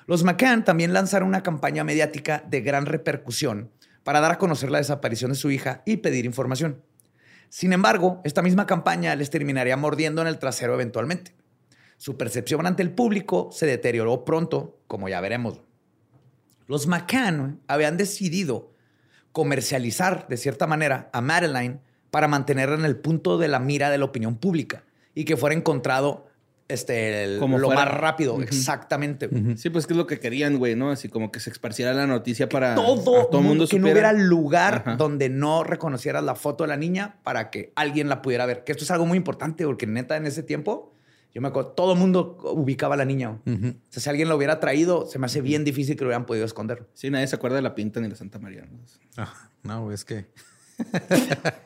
Speaker 1: Los McCann también lanzaron una campaña mediática de gran repercusión para dar a conocer la desaparición de su hija y pedir información. Sin embargo, esta misma campaña les terminaría mordiendo en el trasero eventualmente. Su percepción ante el público se deterioró pronto, como ya veremos. Los McCann habían decidido comercializar de cierta manera a Madeline para mantenerla en el punto de la mira de la opinión pública y que fuera encontrado este, como lo más rápido, exactamente.
Speaker 3: Sí, pues que es lo que querían, güey, ¿no? Así como que se esparciera la noticia para
Speaker 1: todo, todo el mundo que no hubiera lugar donde no reconocieras la foto de la niña para que alguien la pudiera ver. Que esto es algo muy importante porque neta en ese tiempo yo me acuerdo, todo el mundo ubicaba a la niña. O sea, si alguien lo hubiera traído, se me hace bien difícil que lo hubieran podido esconder.
Speaker 3: Sí, nadie se acuerda de la pinta ni de Santa María.
Speaker 2: ¿no? Ah, no, es que...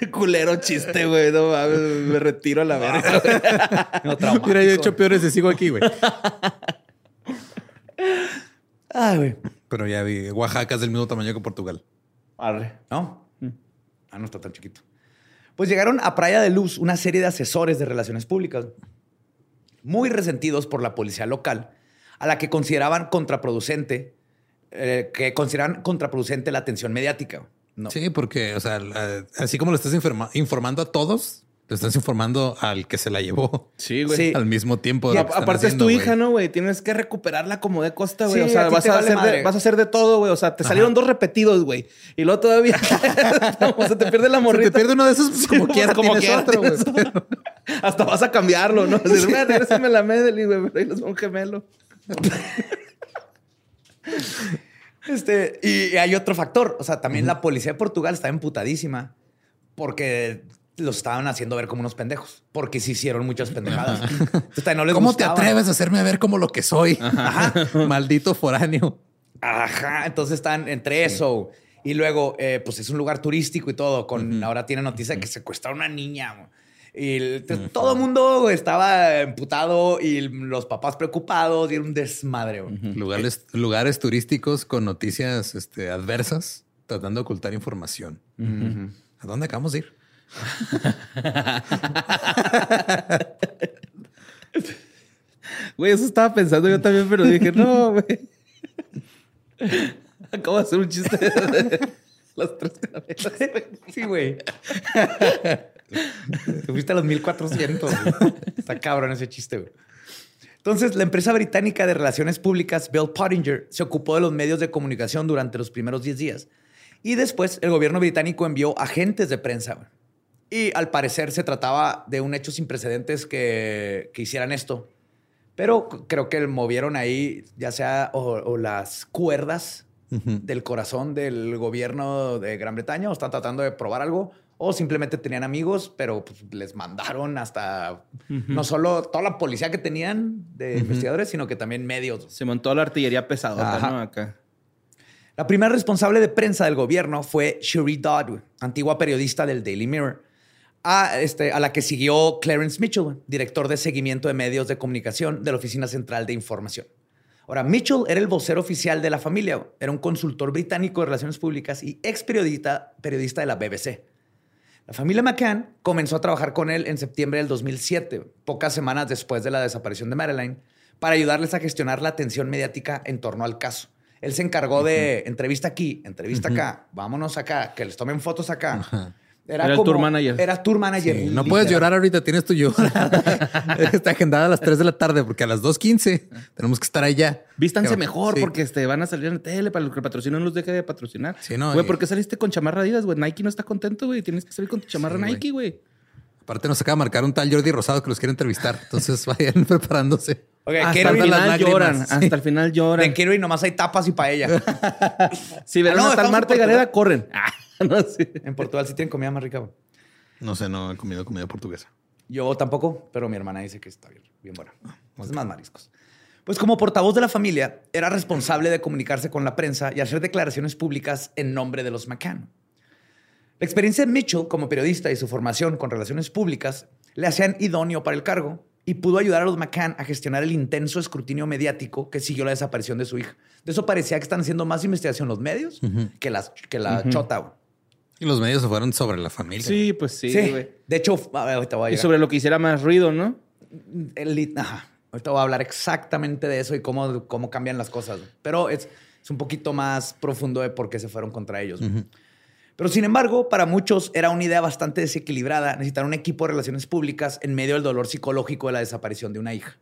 Speaker 3: Qué culero chiste, güey. No me retiro a la verga.
Speaker 2: Mira, yo he hecho peores y sigo aquí, güey.
Speaker 1: Ay, güey.
Speaker 2: Pero ya vi, Oaxaca es del mismo tamaño que Portugal.
Speaker 1: Arre. ¿No? Mm. Ah, no está tan chiquito. Pues llegaron a Praia de Luz una serie de asesores de relaciones públicas, muy resentidos por la policía local, a la que consideraban contraproducente, eh, que consideraban contraproducente la atención mediática.
Speaker 2: Sí, porque, o sea, así como lo estás informando a todos, te estás informando al que se la llevó.
Speaker 3: Sí, güey.
Speaker 2: Al mismo tiempo.
Speaker 3: aparte es tu hija, ¿no, güey? Tienes que recuperarla como de costa, güey. o sea, vas a, hacer de, vas a, hacer de, todo, güey. O sea, te salieron dos repetidos, güey. Y luego todavía o sea, te pierde la morrita. Se
Speaker 2: te pierde uno de esos, pues, como
Speaker 3: sí,
Speaker 2: quiera,
Speaker 3: como quiera otro, güey. Hasta vas a cambiarlo, ¿no? Decir, mira, me la Medellín, güey. Pero ahí los un gemelo.
Speaker 1: Este, y hay otro factor. O sea, también la policía de Portugal está emputadísima porque los estaban haciendo ver como unos pendejos, porque se hicieron muchas pendejadas.
Speaker 2: ¿Cómo te atreves a hacerme ver como lo que soy? Maldito foráneo.
Speaker 1: Ajá. Entonces están entre eso y luego, eh, pues es un lugar turístico y todo. Con ahora tiene noticia de que secuestraron a una niña. Y todo el mundo estaba emputado y los papás preocupados y era un desmadre.
Speaker 2: lugares, lugares turísticos con noticias este, adversas tratando de ocultar información. ¿A dónde acabamos de ir?
Speaker 3: Güey, eso estaba pensando yo también, pero dije, no, güey. Acabo de hacer un chiste de las tres cabezas.
Speaker 1: Sí, güey. Te fuiste a los 1400. Está cabrón ese chiste, güey. Entonces, la empresa británica de relaciones públicas, Bill Pottinger, se ocupó de los medios de comunicación durante los primeros 10 días. Y después, el gobierno británico envió agentes de prensa. Y al parecer se trataba de un hecho sin precedentes que, que hicieran esto. Pero creo que movieron ahí, ya sea o, las cuerdas del corazón del gobierno de Gran Bretaña, o están tratando de probar algo, o simplemente tenían amigos, pero pues, les mandaron hasta no solo toda la policía que tenían de investigadores, sino que también medios.
Speaker 3: Se montó la artillería pesada ¿no? Acá.
Speaker 1: La primera responsable de prensa del gobierno fue Sherry Dodd, antigua periodista del Daily Mirror, a, este, a la que siguió Clarence Mitchell, director de seguimiento de medios de comunicación de la Oficina Central de Información. Ahora, Mitchell era el vocero oficial de la familia, era un consultor británico de relaciones públicas y ex periodista, periodista de la BBC. La familia McCann comenzó a trabajar con él en septiembre del 2007, pocas semanas después de la desaparición de Marilyn, para ayudarles a gestionar la atención mediática en torno al caso. Él se encargó de entrevista aquí, entrevista acá, vámonos acá, que les tomen fotos acá.
Speaker 3: Era, el tour manager.
Speaker 1: Era tour manager.
Speaker 2: no puedes llorar ahorita, tienes tu llorar. Está agendada a las 3 de la tarde porque a las 2.15 tenemos que estar allá.
Speaker 3: Vístanse mejor porque este, van a salir en la tele para los que patrocinan los deje de patrocinar. Sí, no. Güey, ¿por qué saliste con chamarra Adidas, güey? Nike no está contento, güey. Tienes que salir con tu chamarra Nike, güey.
Speaker 2: Aparte nos acaba de marcar un tal Jordi Rosado que los quiere entrevistar. Entonces vayan preparándose.
Speaker 3: hasta el final lloran. Hasta el final lloran.
Speaker 1: De quiero y nomás hay tapas y paella.
Speaker 3: si ven ah, hasta el Marte Galera, corren.
Speaker 1: En Portugal sí tienen comida más rica.
Speaker 2: No sé, no he comido comida portuguesa.
Speaker 1: Yo tampoco, pero mi hermana dice que está bien, bien buena. Ah, es más mariscos. Pues como portavoz de la familia, era responsable de comunicarse con la prensa y hacer declaraciones públicas en nombre de los McCann. La experiencia de Mitchell como periodista y su formación con relaciones públicas le hacían idóneo para el cargo y pudo ayudar a los McCann a gestionar el intenso escrutinio mediático que siguió la desaparición de su hija. De eso parecía que están haciendo más investigación los medios que, las, que la chota.
Speaker 2: Y los medios se fueron sobre la familia.
Speaker 3: Sí, pues sí,
Speaker 1: De hecho, ahorita
Speaker 3: voy a Y sobre lo que hiciera más ruido, ¿no?
Speaker 1: Ahorita voy a hablar exactamente de eso y cómo, cómo cambian las cosas. Pero es, es un poquito más profundo de por qué se fueron contra ellos. Pero sin embargo, para muchos era una idea bastante desequilibrada necesitar un equipo de relaciones públicas en medio del dolor psicológico de la desaparición de una hija.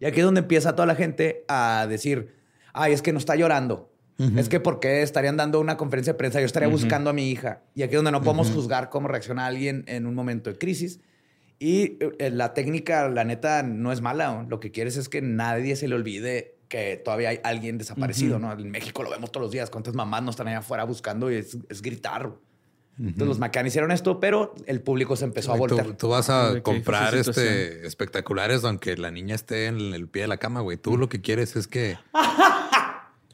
Speaker 1: Y aquí es donde empieza toda la gente a decir, ay, es que no está llorando. Es que ¿por qué estarían dando una conferencia de prensa? Yo estaría buscando a mi hija. Y aquí es donde no podemos juzgar cómo reacciona alguien en un momento de crisis. Y eh, la técnica, la neta, no es mala. Lo que quieres es que nadie se le olvide que todavía hay alguien desaparecido, ¿no? En México lo vemos todos los días. ¿Cuántas mamás no están allá afuera buscando y es, gritar? Entonces los Macan hicieron esto, pero el público se empezó a voltear.
Speaker 2: Tú, vas a comprar este espectaculares aunque la niña esté en el pie de la cama, güey. Tú lo que quieres es que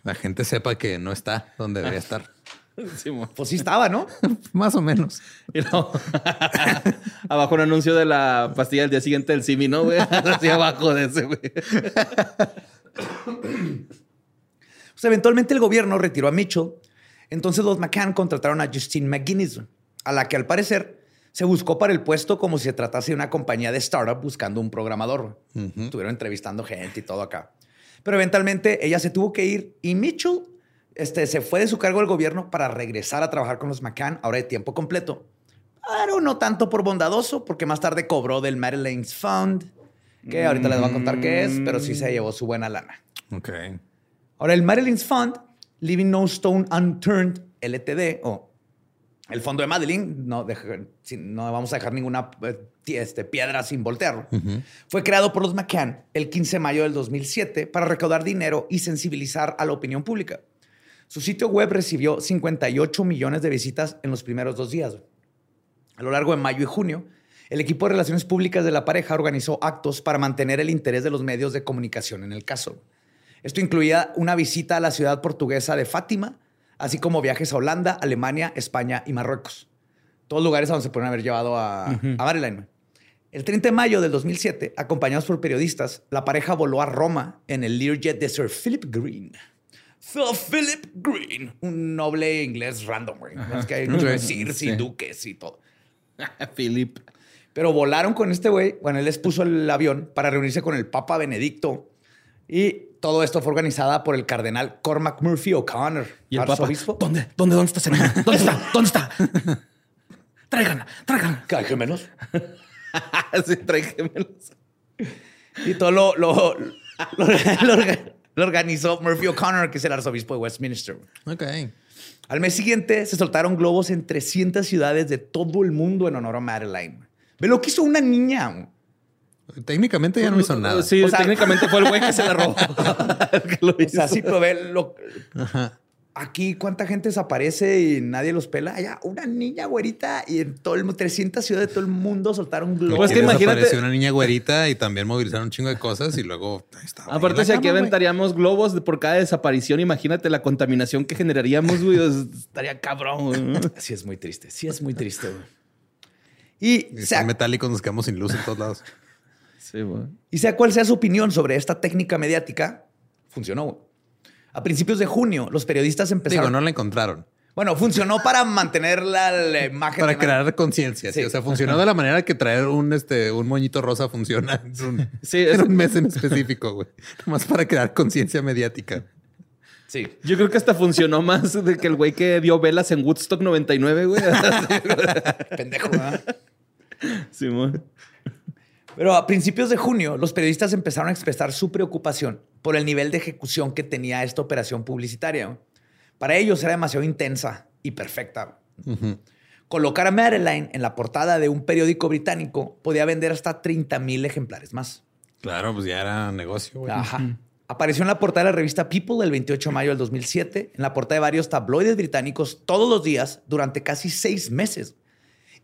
Speaker 2: la gente sepa que no está donde debería estar.
Speaker 1: pues sí estaba, ¿no?
Speaker 2: Más o menos.
Speaker 3: abajo un anuncio de la pastilla del día siguiente del Simi, ¿no, güey? Así abajo de ese, güey.
Speaker 1: pues eventualmente el gobierno retiró a Mitchell. Entonces los McCann contrataron a Justine McGuinness, a la que al parecer se buscó para el puesto como si se tratase de una compañía de startup buscando un programador. Estuvieron entrevistando gente y todo acá. Pero eventualmente ella se tuvo que ir y Mitchell este, se fue de su cargo del gobierno para regresar a trabajar con los McCann, ahora de tiempo completo. Pero no tanto por bondadoso, porque más tarde cobró del Madeline's Fund, que ahorita les voy a contar qué es, pero sí se llevó su buena lana.
Speaker 2: Ok.
Speaker 1: Ahora, el Madeline's Fund, Living No Stone Unturned LTD, o el fondo de Madeline, no, no vamos a dejar ninguna eh, este, piedra sin voltear. Fue creado por los McCann el 15 de mayo del 2007 para recaudar dinero y sensibilizar a la opinión pública. Su sitio web recibió 58 millones de visitas en los primeros dos días. A lo largo de mayo y junio, el equipo de relaciones públicas de la pareja organizó actos para mantener el interés de los medios de comunicación en el caso. Esto incluía una visita a la ciudad portuguesa de Fátima, así como viajes a Holanda, Alemania, España y Marruecos. Todos lugares a donde se pueden haber llevado a, Marilyn. El 30 de mayo del 2007, acompañados por periodistas, la pareja voló a Roma en el Learjet de Sir Philip Green. Sir Philip Green, un noble inglés random, güey. Es que hay sirs y duques y todo.
Speaker 3: Philip.
Speaker 1: Pero volaron con este güey. Bueno, él les puso el avión para reunirse con el Papa Benedicto y todo esto fue organizada por el cardenal Cormac Murphy O'Connor.
Speaker 3: ¿Y el arzobispo? ¿Dónde? ¿Dónde? ¿Dónde está señora? ¿Dónde está? ¿Dónde está? Tráiganla, tráiganla.
Speaker 1: ¿Hay gemelos?
Speaker 3: sí, trae gemelos.
Speaker 1: Y todo lo, lo, lo, organizó Murphy O'Connor, que es el arzobispo de Westminster.
Speaker 2: Ok.
Speaker 1: Al mes siguiente se soltaron globos en 300 ciudades de todo el mundo en honor a Madeline. Ve lo que hizo una niña.
Speaker 2: Técnicamente ya no hizo nada.
Speaker 3: Sí, técnicamente fue el güey que se la robó.
Speaker 1: o sea, sí, pero ve lo... Ajá aquí cuánta gente desaparece y nadie los pela. Allá una niña güerita y en todo el 300 ciudades de todo el mundo soltaron
Speaker 2: globos. Pues que imagínate una niña güerita y también movilizaron un chingo de cosas y luego
Speaker 3: Aparte si aquí aventaríamos globos por cada desaparición, imagínate la contaminación que generaríamos, güey, estaría cabrón.
Speaker 1: Sí es muy triste, sí es muy triste, güey.
Speaker 2: Y, y son metálicos nos quedamos sin luz en todos lados.
Speaker 1: Sí. Y sea cual sea su opinión sobre esta técnica mediática, funcionó. A principios de junio, los periodistas empezaron.
Speaker 2: Digo, no la encontraron.
Speaker 1: Bueno, funcionó para mantener la, imagen.
Speaker 2: Para crear conciencia. Sí. O sea, funcionó de la manera que traer un, este, un moñito rosa funciona en un, sí, es... un mes en específico, güey. Nomás para crear conciencia mediática.
Speaker 3: Sí. Yo creo que hasta funcionó más de que el güey que dio velas en Woodstock 99, güey.
Speaker 1: Pendejo, ¿verdad? Sí, Pero a principios de junio, los periodistas empezaron a expresar su preocupación por el nivel de ejecución que tenía esta operación publicitaria. Para ellos era demasiado intensa y perfecta. Colocar a Madeline en la portada de un periódico británico podía vender hasta 30 mil ejemplares más.
Speaker 2: Claro, pues ya era negocio.
Speaker 1: Ajá. Apareció en la portada de la revista People el 28 de mayo del 2007, en la portada de varios tabloides británicos todos los días durante casi seis meses.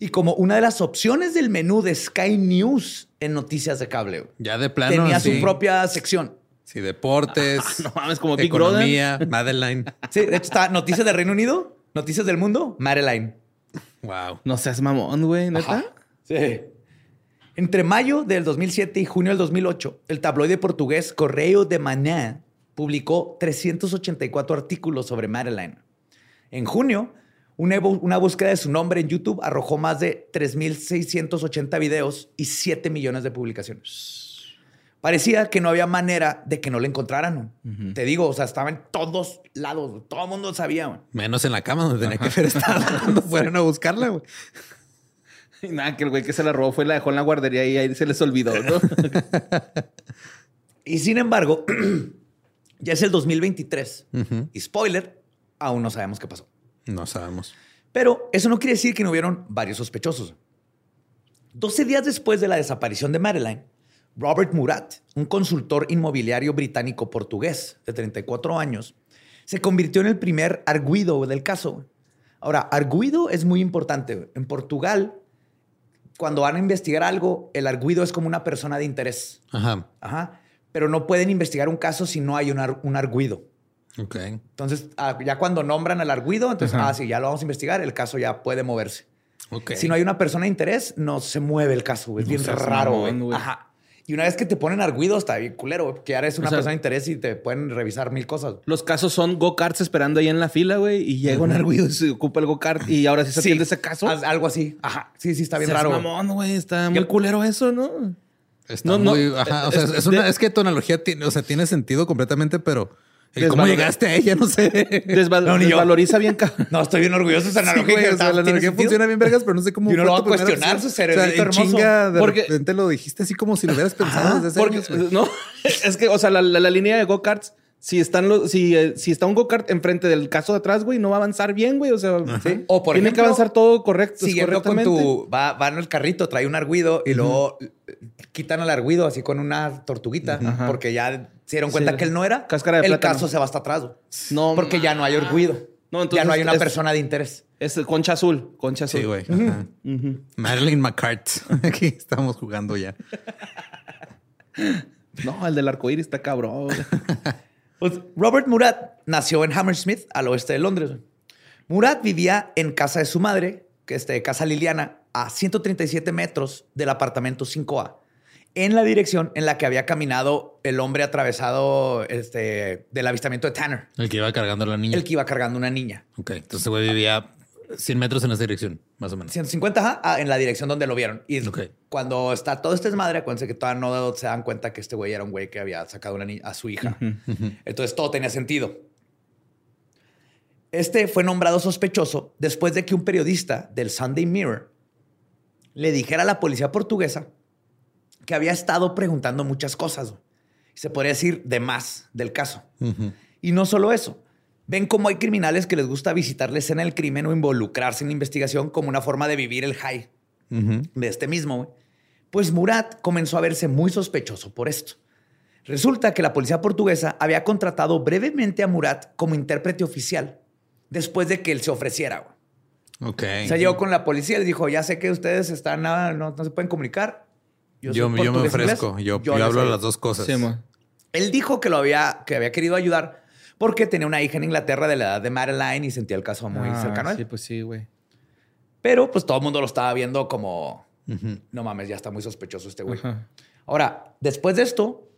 Speaker 1: Y como una de las opciones del menú de Sky News en noticias de cable.
Speaker 2: Ya de plano.
Speaker 1: Tenía su propia sección.
Speaker 2: Sí, deportes.
Speaker 3: no mames, como Big
Speaker 2: economía, Madeline.
Speaker 1: Sí, de hecho está noticias del Reino Unido, noticias del mundo, Madeline.
Speaker 3: Wow. No seas mamón, güey, ¿neta?
Speaker 1: Sí. Entre mayo del 2007 y junio del 2008, el tabloide portugués Correio de Maná publicó 384 artículos sobre Madeline. En junio, una, una, búsqueda de su nombre en YouTube arrojó más de 3.680 videos y 7 millones de publicaciones. Parecía que no había manera de que no la encontraran. Te digo, o sea, estaba en todos lados. Todo el mundo sabía.
Speaker 2: Menos en la cama donde tenía que haber estado cuando fueron a buscarla. Güey.
Speaker 3: Y nada, que el güey que se la robó fue la dejó en la guardería y ahí se les olvidó. ¿no?
Speaker 1: y sin embargo, ya es el 2023. Y spoiler, aún no sabemos qué pasó.
Speaker 2: No sabemos.
Speaker 1: Pero eso no quiere decir que no hubieron varios sospechosos. 12 días después de la desaparición de Madeline, Robert Murat, un consultor inmobiliario británico-portugués de 34 años, se convirtió en el primer arguido del caso. Ahora, arguido es muy importante. En Portugal, cuando van a investigar algo, el arguido es como una persona de interés. Ajá. Ajá. Pero no pueden investigar un caso si no hay un, un arguido.
Speaker 2: Ok.
Speaker 1: Entonces, ah, ya cuando nombran al arguido, entonces, ah, sí, ya lo vamos a investigar, el caso ya puede moverse. Okay. Si no hay una persona de interés, no se mueve el caso. Es bien raro. Ajá. Y una vez que te ponen arguido, está bien culero, que ahora es una persona de interés y te pueden revisar mil cosas.
Speaker 3: Los casos son go-karts esperando ahí en la fila, güey, y llega un arguido y se ocupa el go-kart y ahora sí se atiende ese caso.
Speaker 1: Algo así. Ajá. Sí, sí, está bien raro.
Speaker 3: mamón, güey. Está muy culero eso, ¿no?
Speaker 2: Está muy... Ajá. O sea, es, una, es que tu analogía tiene, o sea, tiene sentido completamente, pero ¿Cómo llegaste a ella? No sé.
Speaker 3: desvaloriza bien.
Speaker 1: No, estoy bien orgulloso de esa analogía.
Speaker 2: la analogía funciona bien, vergas, pero no sé cómo.
Speaker 1: Y no lo va a cuestionar su cerebro. O sea, hermoso.
Speaker 2: Chinga, de porque, repente lo dijiste así como si lo hubieras pensado desde
Speaker 3: hace años. No, es que, o sea, la, la, línea de go-karts si están los, si, eh, si está un go-kart enfrente del caso de atrás, güey, no va a avanzar bien, güey. O sea, o por tiene que avanzar todo correcto.
Speaker 1: Siguiendo con tu, va, va en el carrito, trae un arguido y luego quitan el arguido así con una tortuguita, porque ya se dieron cuenta que él no era.
Speaker 3: Cáscara de
Speaker 1: el caso se va hasta atrás. No, porque ya no hay arguido. No, entonces ya no hay una persona de interés.
Speaker 3: Es concha azul, concha azul.
Speaker 2: Sí, güey. Marilyn McCart. Aquí estamos jugando ya.
Speaker 3: no, el del arcoíris está cabrón.
Speaker 1: Pues, Robert Murat nació en Hammersmith, al oeste de Londres. Murat vivía en casa de su madre, que es de Casa Liliana, a 137 metros del apartamento 5A, en la dirección en la que había caminado el hombre atravesado este, del avistamiento de Tanner.
Speaker 2: El que iba cargando a la niña.
Speaker 1: El que iba cargando una niña.
Speaker 2: Ok, entonces güey vivía 100 metros en esa dirección, más o menos.
Speaker 1: 150 ah, en la dirección donde lo vieron. Y cuando está todo este desmadre, acuérdense que todavía no se dan cuenta que este güey era un güey que había sacado una a su hija. Entonces todo tenía sentido. Este fue nombrado sospechoso después de que un periodista del Sunday Mirror le dijera a la policía portuguesa que había estado preguntando muchas cosas. Se podría decir de más del caso. Y no solo eso, ven cómo hay criminales que les gusta visitar la escena del crimen o involucrarse en la investigación como una forma de vivir el high de este mismo. Pues Murat comenzó a verse muy sospechoso por esto. Resulta que la policía portuguesa había contratado brevemente a Murat como intérprete oficial después de que él se ofreciera.
Speaker 2: Ok.
Speaker 1: Se llegó con la policía y les dijo, ya sé que ustedes están, no, no se pueden comunicar.
Speaker 2: Yo, yo, me ofrezco. Yo, hablo las dos cosas.
Speaker 1: él dijo que lo había, que había querido ayudar porque tenía una hija en Inglaterra de la edad de Madeline y sentía el caso muy ah, cercano
Speaker 3: Sí, pues sí, güey.
Speaker 1: Pero pues todo el mundo lo estaba viendo como, no mames, ya está muy sospechoso este güey. Ahora, después de esto,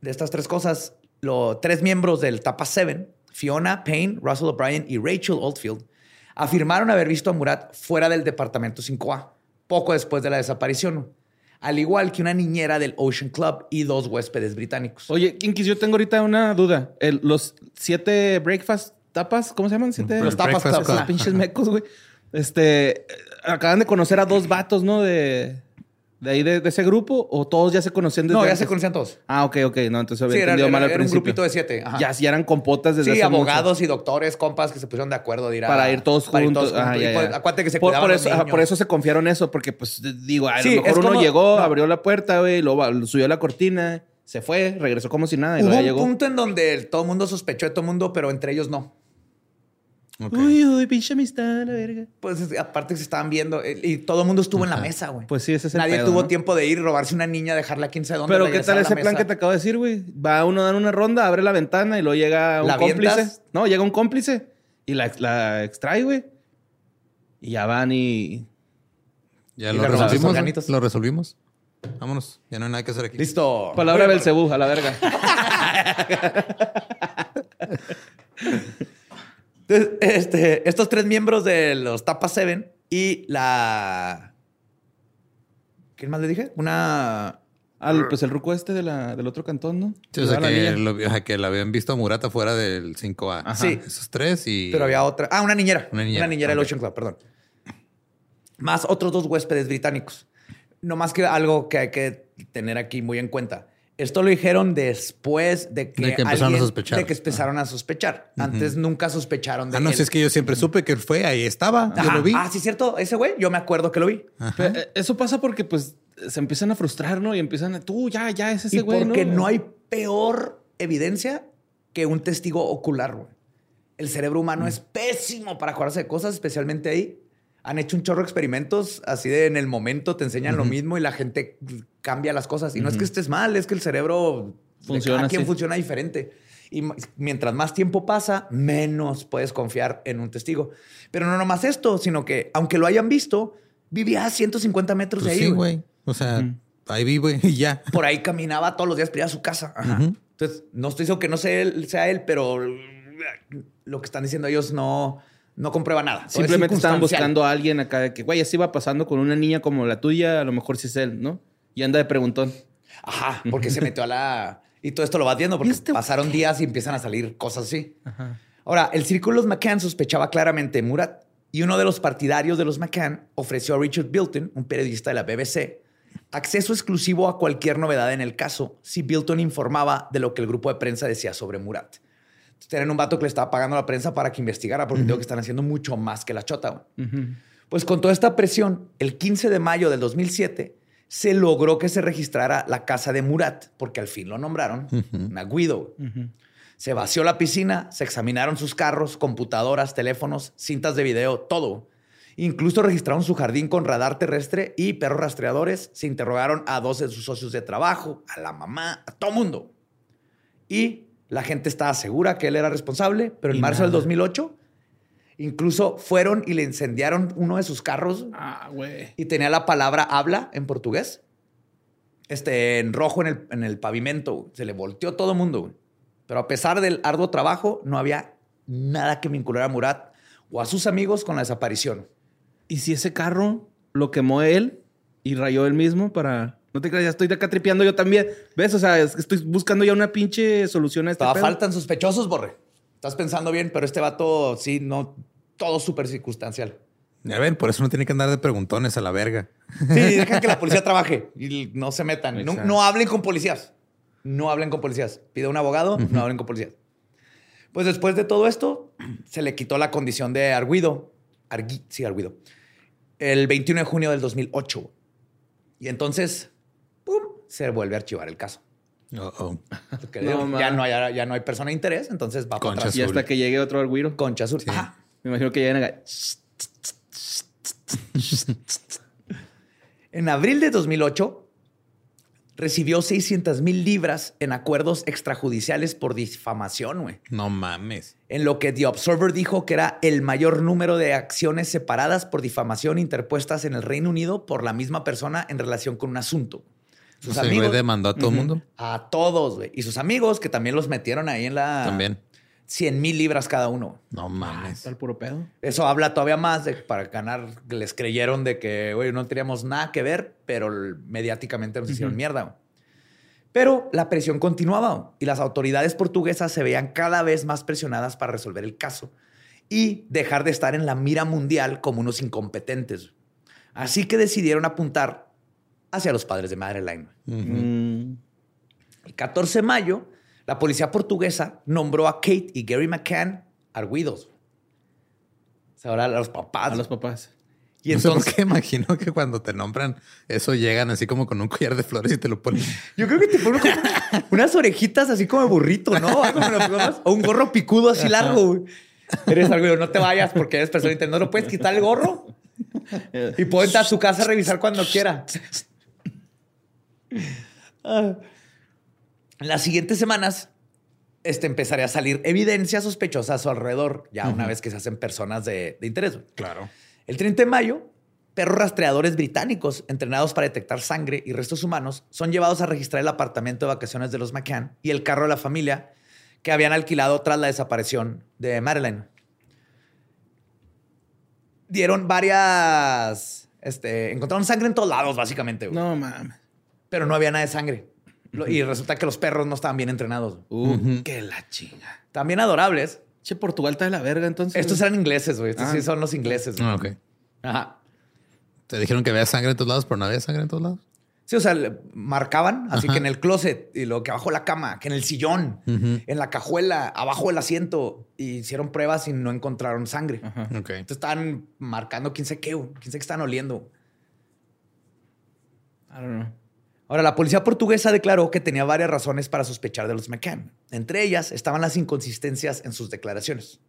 Speaker 1: de estas tres cosas, los tres miembros del Tapa 7, Fiona Payne, Russell O'Brien y Rachel Oldfield, afirmaron haber visto a Murat fuera del departamento 5A, poco después de la desaparición, al igual que una niñera del Ocean Club y dos huéspedes británicos.
Speaker 3: Oye, Kinkis, yo tengo ahorita una duda. los siete breakfast tapas, ¿cómo se llaman? Siete?
Speaker 1: Los tapas, tapas.
Speaker 3: Los pinches mecos, güey. Este, acaban de conocer a dos vatos, ¿no? De, de ahí de, ese grupo o todos ya se conocían
Speaker 1: desde No, ya se conocían todos.
Speaker 3: Ah, ok, ok. No, entonces había entendido mal al
Speaker 1: era un grupito de siete.
Speaker 3: Ya, ya eran compotas desde
Speaker 1: Sí, abogados y doctores, compas que se pusieron de acuerdo de ir
Speaker 3: a, Para ir todos juntos.
Speaker 1: Ah, acuérdate que se
Speaker 3: por, por eso, por eso se confiaron eso, porque pues digo, a lo mejor uno llegó, abrió la puerta, güey, lo, subió la cortina, se fue, regresó como si nada. Y
Speaker 1: Hubo
Speaker 3: un
Speaker 1: llegó. punto en donde todo el mundo sospechó de todo el mundo, pero entre ellos no.
Speaker 3: Uy, uy, pinche amistad, la verga.
Speaker 1: Pues aparte se estaban viendo eh, y todo el mundo estuvo en la mesa, güey.
Speaker 3: Pues sí, ese es el
Speaker 1: Nadie tuvo tiempo de ir, robarse una niña, dejarla quién sabe dónde.
Speaker 3: Pero ¿qué tal ese plan que te acabo de decir, güey? Va uno a dar una ronda, abre la ventana y luego llega un cómplice. No, llega un cómplice y la, la extrae, güey. Y ya van y.
Speaker 2: Ya lo resolvimos. Lo resolvimos. Vámonos. Ya no hay nada que hacer aquí.
Speaker 1: Listo.
Speaker 3: Palabra del cebú, a la verga.
Speaker 1: este, estos tres miembros de los Tapa Seven y la. ¿Quién más le dije? Una.
Speaker 3: Al, pues el ruco este de la, del otro cantón, ¿no?
Speaker 2: Sí, o sea, que, lo, que la habían visto a Murata fuera del 5A.
Speaker 1: Sí.
Speaker 2: Esos tres y...
Speaker 1: Pero había otra... Ah, una niñera. Una niñera, una niñera del Ocean Club, perdón. Más otros dos huéspedes británicos. No más que algo que hay que tener aquí muy en cuenta. Esto lo dijeron después de que,
Speaker 2: empezaron a sospechar.
Speaker 1: De que empezaron a sospechar. Antes nunca sospecharon de
Speaker 2: Ah, no, si es que yo siempre supe que fue, ahí estaba, yo lo vi.
Speaker 1: Ah, sí, cierto. Ese güey, yo me acuerdo que lo vi.
Speaker 3: Eh, eso pasa porque, pues, se empiezan a frustrar, ¿no? Y empiezan a, tú, ya, ya, es ese güey,
Speaker 1: porque ¿no? hay peor evidencia que un testigo ocular, güey. El cerebro humano es pésimo para acordarse de cosas, especialmente ahí han hecho un chorro de experimentos así de en el momento te enseñan lo mismo y la gente cambia las cosas. Y no es que estés mal, es que el cerebro funciona de quien funciona diferente. Y mientras más tiempo pasa, menos puedes confiar en un testigo. Pero no nomás esto, sino que aunque lo hayan visto, vivía a 150 metros de pues ahí.
Speaker 2: Sí, güey. O sea, ahí vive y ya.
Speaker 1: Por ahí caminaba todos los días para ir a su casa. Entonces, no estoy diciendo que no sea él, sea él, pero lo que están diciendo ellos no no comprueba nada.
Speaker 3: Simplemente estaban buscando a alguien acá de que, güey, así va pasando con una niña como la tuya, a lo mejor sí es él, ¿no? Y anda de preguntón.
Speaker 1: Ajá, porque se metió a la... Y todo esto lo vas viendo porque este pasaron días y empiezan a salir cosas así. Ahora, el círculo de los McCann sospechaba claramente Murat y uno de los partidarios de los McCann ofreció a Richard Bilton, un periodista de la BBC, acceso exclusivo a cualquier novedad en el caso si Bilton informaba de lo que el grupo de prensa decía sobre Murat. Tenían un vato que le estaba pagando a la prensa para que investigara, porque uh que están haciendo mucho más que la chota. Pues con toda esta presión, el 15 de mayo del 2007 se logró que se registrara la casa de Murat, porque al fin lo nombraron Naguido. Se vació la piscina, se examinaron sus carros, computadoras, teléfonos, cintas de video, todo. Incluso registraron su jardín con radar terrestre y perros rastreadores. Se interrogaron a dos de sus socios de trabajo, a la mamá, a todo mundo. Y la gente estaba segura que él era responsable, pero en marzo del 2008 incluso fueron y le incendiaron uno de sus carros.
Speaker 3: Ah, güey.
Speaker 1: Y tenía la palabra habla en portugués. Este, en rojo en el, en el pavimento. Se le volteó todo el mundo. Pero a pesar del arduo trabajo, no había nada que vinculara a Murat o a sus amigos con la desaparición.
Speaker 3: ¿Y si ese carro lo quemó él y rayó él mismo para no te creas, ya estoy de acá tripeando yo también. ¿Ves? O sea, estoy buscando ya una pinche solución a este
Speaker 1: Todavía faltan sospechosos, Borre. Estás pensando bien, pero este vato, sí, no, todo súper circunstancial.
Speaker 2: Ya ven, por eso no tiene que andar de preguntones a la verga.
Speaker 1: Sí, dejan que la policía trabaje y no se metan. No, hablen con policías. No hablen con policías. Pide un abogado, no hablen con policías. Pues después de todo esto, se le quitó la condición de arguido. Argui, sí, arguido. El 21 de junio del 2008. Y entonces se vuelve a archivar el caso.
Speaker 2: Oh, oh.
Speaker 3: No,
Speaker 1: ya, no hay, ya no hay persona de interés, entonces va para
Speaker 2: Concha
Speaker 1: atrás.
Speaker 3: Y hasta que llegue otro arguiro.
Speaker 1: Concha azul.
Speaker 3: Me imagino que lleguen acá.
Speaker 1: En abril de 2008, recibió 600 mil libras en acuerdos extrajudiciales por difamación, güey.
Speaker 2: No mames.
Speaker 1: En lo que The Observer dijo que era el mayor número de acciones separadas por difamación interpuestas en el Reino Unido por la misma persona en relación con un asunto. Sus
Speaker 2: O sea, el
Speaker 1: amigos.
Speaker 2: güey demandó a todo el mundo.
Speaker 1: A todos, güey. Y sus amigos que también los metieron ahí en la.
Speaker 2: También.
Speaker 1: 100 mil libras cada uno.
Speaker 2: No mames.
Speaker 3: Está el puro pedo.
Speaker 1: Eso habla todavía más de para ganar. Les creyeron de que, güey, no teníamos nada que ver, pero mediáticamente nos hicieron mierda. Pero la presión continuaba y las autoridades portuguesas se veían cada vez más presionadas para resolver el caso y dejar de estar en la mira mundial como unos incompetentes. Así que decidieron apuntar hacia los padres de Madeline. güey.
Speaker 3: Mm.
Speaker 1: El 14 de mayo, la policía portuguesa nombró a Kate y Gary McCann arguidos. O sea, ahora a los papás.
Speaker 3: A los papás.
Speaker 1: Y
Speaker 2: no sé por
Speaker 1: entonces,
Speaker 2: qué imagino que cuando te nombran eso llegan así como con un collar de flores y te lo ponen.
Speaker 1: yo creo que te ponen como unas orejitas así como de burrito, ¿no? O un gorro picudo así largo. Eres algo, no te vayas porque eres persona ¿No lo puedes quitar el gorro? Y puedo entrar a su casa a revisar cuando quiera. Ah. En las siguientes semanas este, empezaría a salir evidencia sospechosa a su alrededor, ya una vez que se hacen personas de, de interés.
Speaker 2: Claro.
Speaker 1: El 30 de mayo, perros rastreadores británicos entrenados para detectar sangre y restos humanos son llevados a registrar el apartamento de vacaciones de los McCann y el carro de la familia que habían alquilado tras la desaparición de Marilyn. Dieron varias... Este, encontraron sangre en todos lados, básicamente, güey.
Speaker 3: No mames.
Speaker 1: Pero no había nada de sangre. Y resulta que los perros no estaban bien entrenados.
Speaker 3: Uh, qué la chinga.
Speaker 1: También adorables.
Speaker 3: Che, Portugal está de la verga entonces.
Speaker 1: Estos eran ingleses, güey. Estos
Speaker 3: Ah.
Speaker 1: sí son los ingleses. güey.
Speaker 2: Ah, ok.
Speaker 1: Ajá.
Speaker 2: Te dijeron que había sangre en todos lados, pero no había sangre en todos lados.
Speaker 1: Sí, o sea, marcaban, así que en el closet, y lo que abajo de la cama, que en el sillón, en la cajuela, abajo del asiento, y hicieron pruebas y no encontraron sangre.
Speaker 3: Ajá.
Speaker 2: Ok.
Speaker 1: Entonces estaban marcando quién sé qué, quién sé qué están oliendo.
Speaker 3: I don't know.
Speaker 1: Ahora, la policía portuguesa declaró que tenía varias razones para sospechar de los McCann. Entre ellas estaban las inconsistencias en sus declaraciones.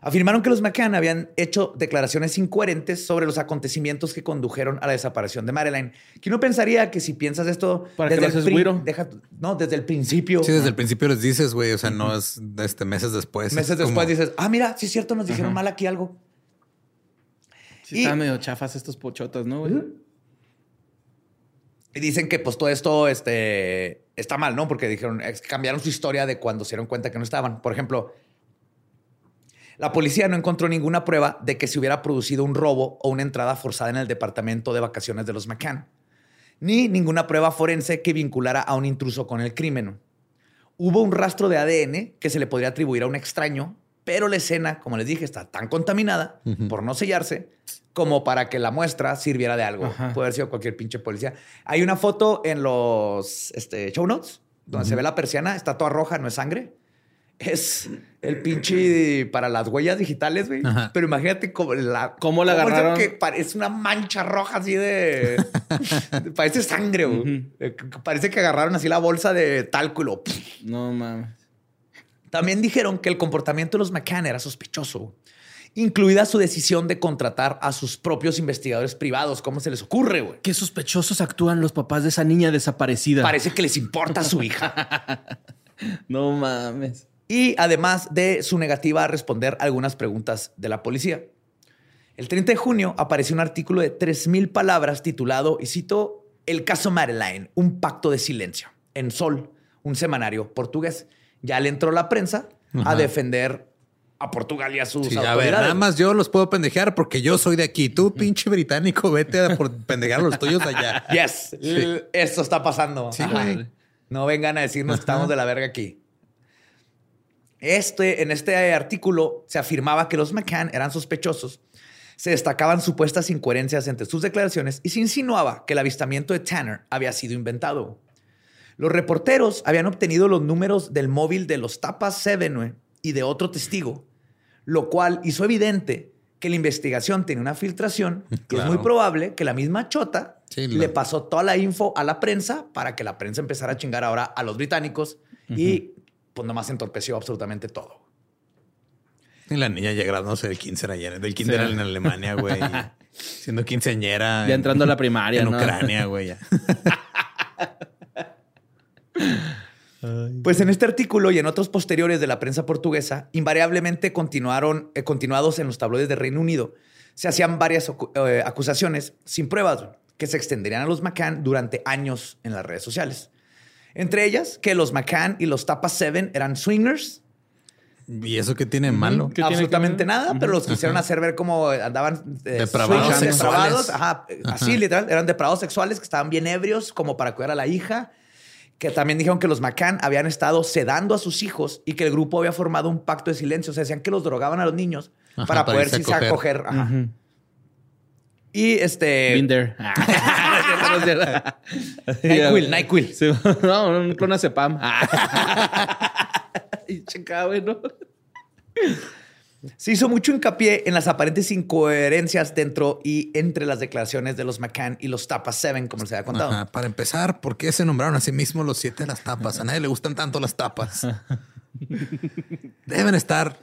Speaker 1: Afirmaron que los McCann habían hecho declaraciones incoherentes sobre los acontecimientos que condujeron a la desaparición de Marilyn. Que uno pensaría que si piensas esto
Speaker 3: ¿Para qué lo haces
Speaker 1: pri-
Speaker 3: güiro?
Speaker 1: deja- no, desde el principio,
Speaker 2: Sí, desde el principio les dices, güey, o sea, no es este, meses después.
Speaker 1: meses
Speaker 2: es como-
Speaker 1: después dices, ah, mira, sí es cierto, nos dijeron mal aquí algo.
Speaker 3: Sí,
Speaker 1: Y-
Speaker 3: estaban medio chafas estos pochotas, ¿no, güey?
Speaker 1: Y dicen que pues todo esto este, está mal, ¿no? Porque dijeron, cambiaron su historia de cuando se dieron cuenta que no estaban. Por ejemplo, la policía no encontró ninguna prueba de que se hubiera producido un robo o una entrada forzada en el departamento de vacaciones de los McCann, ni ninguna prueba forense que vinculara a un intruso con el crimen. Hubo un rastro de ADN que se le podría atribuir a un extraño, pero la escena, como les dije, está tan contaminada por no sellarse como para que la muestra sirviera de algo.
Speaker 3: Ajá.
Speaker 1: Puede haber sido cualquier pinche policía. Hay una foto en los este, show notes donde se ve la persiana, está toda roja, no es sangre. Es el pinche para las huellas digitales, güey.
Speaker 2: Ajá.
Speaker 1: Pero imagínate cómo la,
Speaker 3: ¿Cómo la agarraron?
Speaker 1: que parece una mancha roja así de. parece sangre, güey. Eh, Parece que agarraron así la bolsa de talco y lo.
Speaker 3: No mames.
Speaker 1: También dijeron que el comportamiento de los McCann era sospechoso, incluida su decisión de contratar a sus propios investigadores privados. ¿Cómo se les ocurre, güey?
Speaker 3: Qué sospechosos actúan los papás de esa niña desaparecida.
Speaker 1: Parece que les importa a su hija.
Speaker 3: No mames.
Speaker 1: y además de su negativa a responder algunas preguntas de la policía. El 30 de junio apareció un artículo de 3.000 palabras titulado, y cito, El caso Madeline, un pacto de silencio, en Sol, un semanario portugués. Ya le entró la prensa a defender a Portugal y a sus
Speaker 2: Sí, a ver,
Speaker 1: autoridades.
Speaker 2: nada más yo los puedo pendejear porque yo soy de aquí. Tú, pinche británico, vete a por pendejear a los tuyos allá.
Speaker 1: Yes, esto está pasando.
Speaker 2: Sí.
Speaker 1: No vengan a decirnos que estamos de la verga aquí. Este, en este artículo se afirmaba que los McCann eran sospechosos. Se destacaban supuestas incoherencias entre sus declaraciones y se insinuaba que el avistamiento de Tanner había sido inventado. Los reporteros habían obtenido los números del móvil de los Tapas Seven güey, y de otro testigo, lo cual hizo evidente que la investigación tenía una filtración y es muy
Speaker 2: Claro.
Speaker 1: probable que la misma Chota le pasó toda la info a la prensa para que la prensa empezara a chingar ahora a los británicos y pues nomás entorpeció absolutamente todo.
Speaker 2: Y la niña ya no sé, del 15 era del kinder en Alemania, güey. siendo quinceañera.
Speaker 3: Ya entrando a la primaria,
Speaker 2: En Ucrania, güey.
Speaker 1: Pues en este artículo y en otros posteriores de la prensa portuguesa, invariablemente continuaron, eh, continuados en los tabloides de Reino Unido, se hacían varias eh, acusaciones sin pruebas que se extenderían a los McCann durante años en las redes sociales. Entre ellas, que los McCann y los Tapa Seven eran swingers.
Speaker 2: ¿Y eso qué tiene malo?
Speaker 1: Absolutamente nada, pero los quisieron hacer ver como andaban
Speaker 2: eh, depravados,
Speaker 1: depravados así literal, eran depravados sexuales que estaban bien ebrios como para cuidar a la hija que también dijeron que los McCann habían estado sedando a sus hijos y que el grupo había formado un pacto de silencio. O sea, decían que los drogaban a los niños para, poder irse a coger. Y este.
Speaker 3: Binder.
Speaker 1: NyQuil, NyQuil.
Speaker 3: no, un clonazepam. y checa, bueno.
Speaker 1: Se hizo mucho hincapié en las aparentes incoherencias dentro y entre las declaraciones de los McCann y los Tapas Seven, como se había contado.
Speaker 2: Para empezar, ¿por qué se nombraron a sí mismos los siete de las tapas? A nadie le gustan tanto las tapas. Deben estar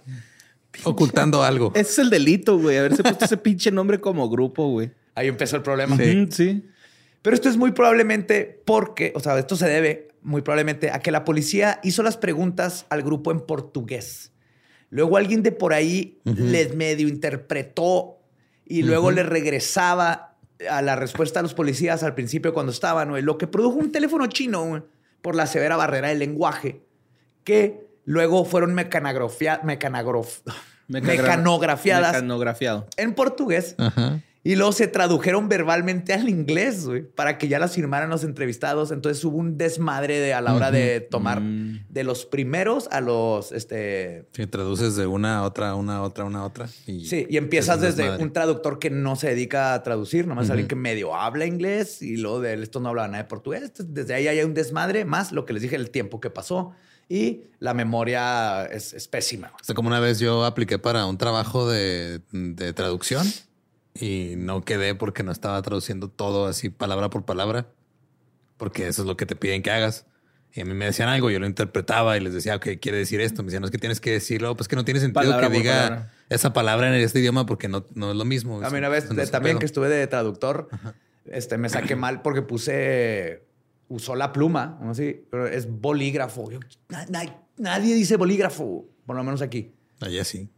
Speaker 2: ocultando algo.
Speaker 3: Ese es el delito, güey. Haberse puesto ese pinche nombre como grupo, güey.
Speaker 1: Ahí empezó el problema.
Speaker 3: Sí. sí.
Speaker 1: Pero esto es muy probablemente porque, o sea, esto se debe muy probablemente a que la policía hizo las preguntas al grupo en portugués. Luego alguien de por ahí les medio interpretó y luego le regresaba a la respuesta a los policías al principio cuando estaban, lo que produjo un teléfono chino por la severa barrera del lenguaje, que luego fueron mecanografiadas
Speaker 3: mecanografiado.
Speaker 1: en portugués. Y luego se tradujeron verbalmente al inglés, güey, para que ya las firmaran los entrevistados. Entonces hubo un desmadre de, a la hora de tomar mm. de los primeros a los, este...
Speaker 2: Sí, traduces de una a otra, una a otra, una a otra.
Speaker 1: Y sí, y empiezas desde un traductor que no se dedica a traducir, nomás alguien que medio habla inglés y luego de esto no habla nada de portugués. Desde ahí hay un desmadre, más lo que les dije, el tiempo que pasó y la memoria es, pésima.
Speaker 2: O sea, como una vez yo apliqué para un trabajo de, de traducción y no quedé porque no estaba traduciendo todo así palabra por palabra, porque eso es lo que te piden que hagas. Y a mí me decían algo, yo lo interpretaba y les decía, ok, quiere decir esto. Me decían, no es que tienes que decirlo, pues que no tiene sentido que diga esa palabra en este idioma porque no, no es lo mismo.
Speaker 1: A mí una vez también que estuve de traductor, este, me saqué mal porque puse, usó la pluma, ¿no? Así, pero es bolígrafo. nadie dice bolígrafo, por lo menos aquí.
Speaker 2: Allá sí.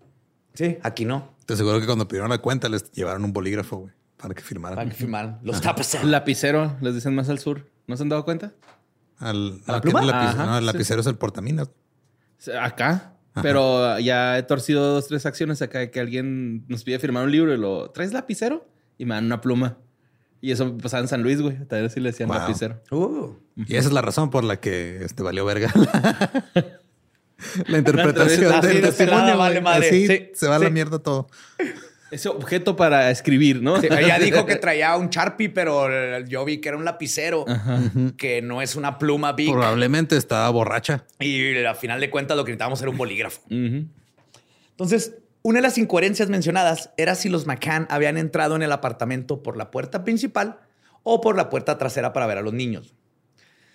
Speaker 1: Sí, aquí no.
Speaker 2: Te aseguro que cuando pidieron la cuenta les llevaron un bolígrafo, güey, para que firmaran.
Speaker 1: Para que firmaran. Los tapas.
Speaker 3: Lapicero, les dicen más al sur. ¿No se han dado cuenta?
Speaker 2: Al, ¿La pluma? no, el lapicero es el portaminas.
Speaker 3: Acá. Pero ya he torcido dos, tres acciones acá que alguien nos pide firmar un libro y lo traes lapicero y me dan una pluma. Y eso pasaba en San Luis, güey. Tal vez sí le decían lapicero.
Speaker 1: Uh.
Speaker 2: Y esa es la razón por la que este valió verga. la interpretación del testimonio. Vale madre. se va a la mierda todo.
Speaker 3: Ese objeto para escribir, ¿no?
Speaker 1: ella dijo que traía un Sharpie, pero yo vi que era un lapicero, que no es una pluma big.
Speaker 2: Probablemente estaba borracha.
Speaker 1: Y al final de cuentas lo que necesitábamos era un bolígrafo. Entonces, una de las incoherencias mencionadas era si los McCann habían entrado en el apartamento por la puerta principal o por la puerta trasera para ver a los niños.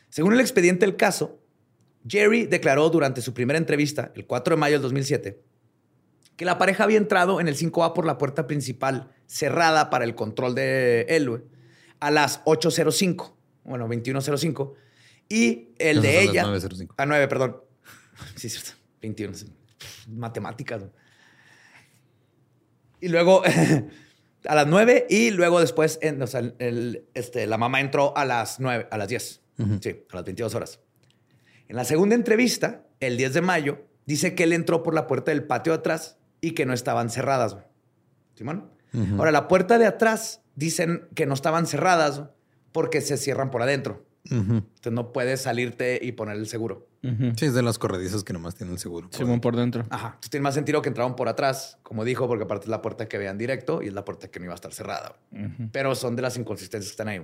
Speaker 1: Según el expediente del caso, Jerry declaró durante su primera entrevista, el 4 de mayo del 2007, que la pareja había entrado en el 5A por la puerta principal cerrada para el control de él a las 8.05, bueno, 21.05, y el de ella... A 9, perdón. Sí, cierto. 21. Matemáticas. Y luego a las 9 y luego después, o sea, este, la mamá entró a las 9, a las 10. Sí, a las 22 horas. En la segunda entrevista, el 10 de mayo, dice que él entró por la puerta del patio de atrás y que no estaban cerradas. ¿Simón? Ahora, la puerta de atrás dicen que no estaban cerradas porque se cierran por adentro. Entonces no puedes salirte y poner el seguro.
Speaker 2: Sí, es de las corredizas que nomás tienen el seguro.
Speaker 3: Por, por dentro.
Speaker 1: Ajá. Entonces tiene más sentido que entraban por atrás, como dijo, porque aparte es la puerta que vean directo y es la puerta que no iba a estar cerrada. Pero son de las inconsistencias que están ahí.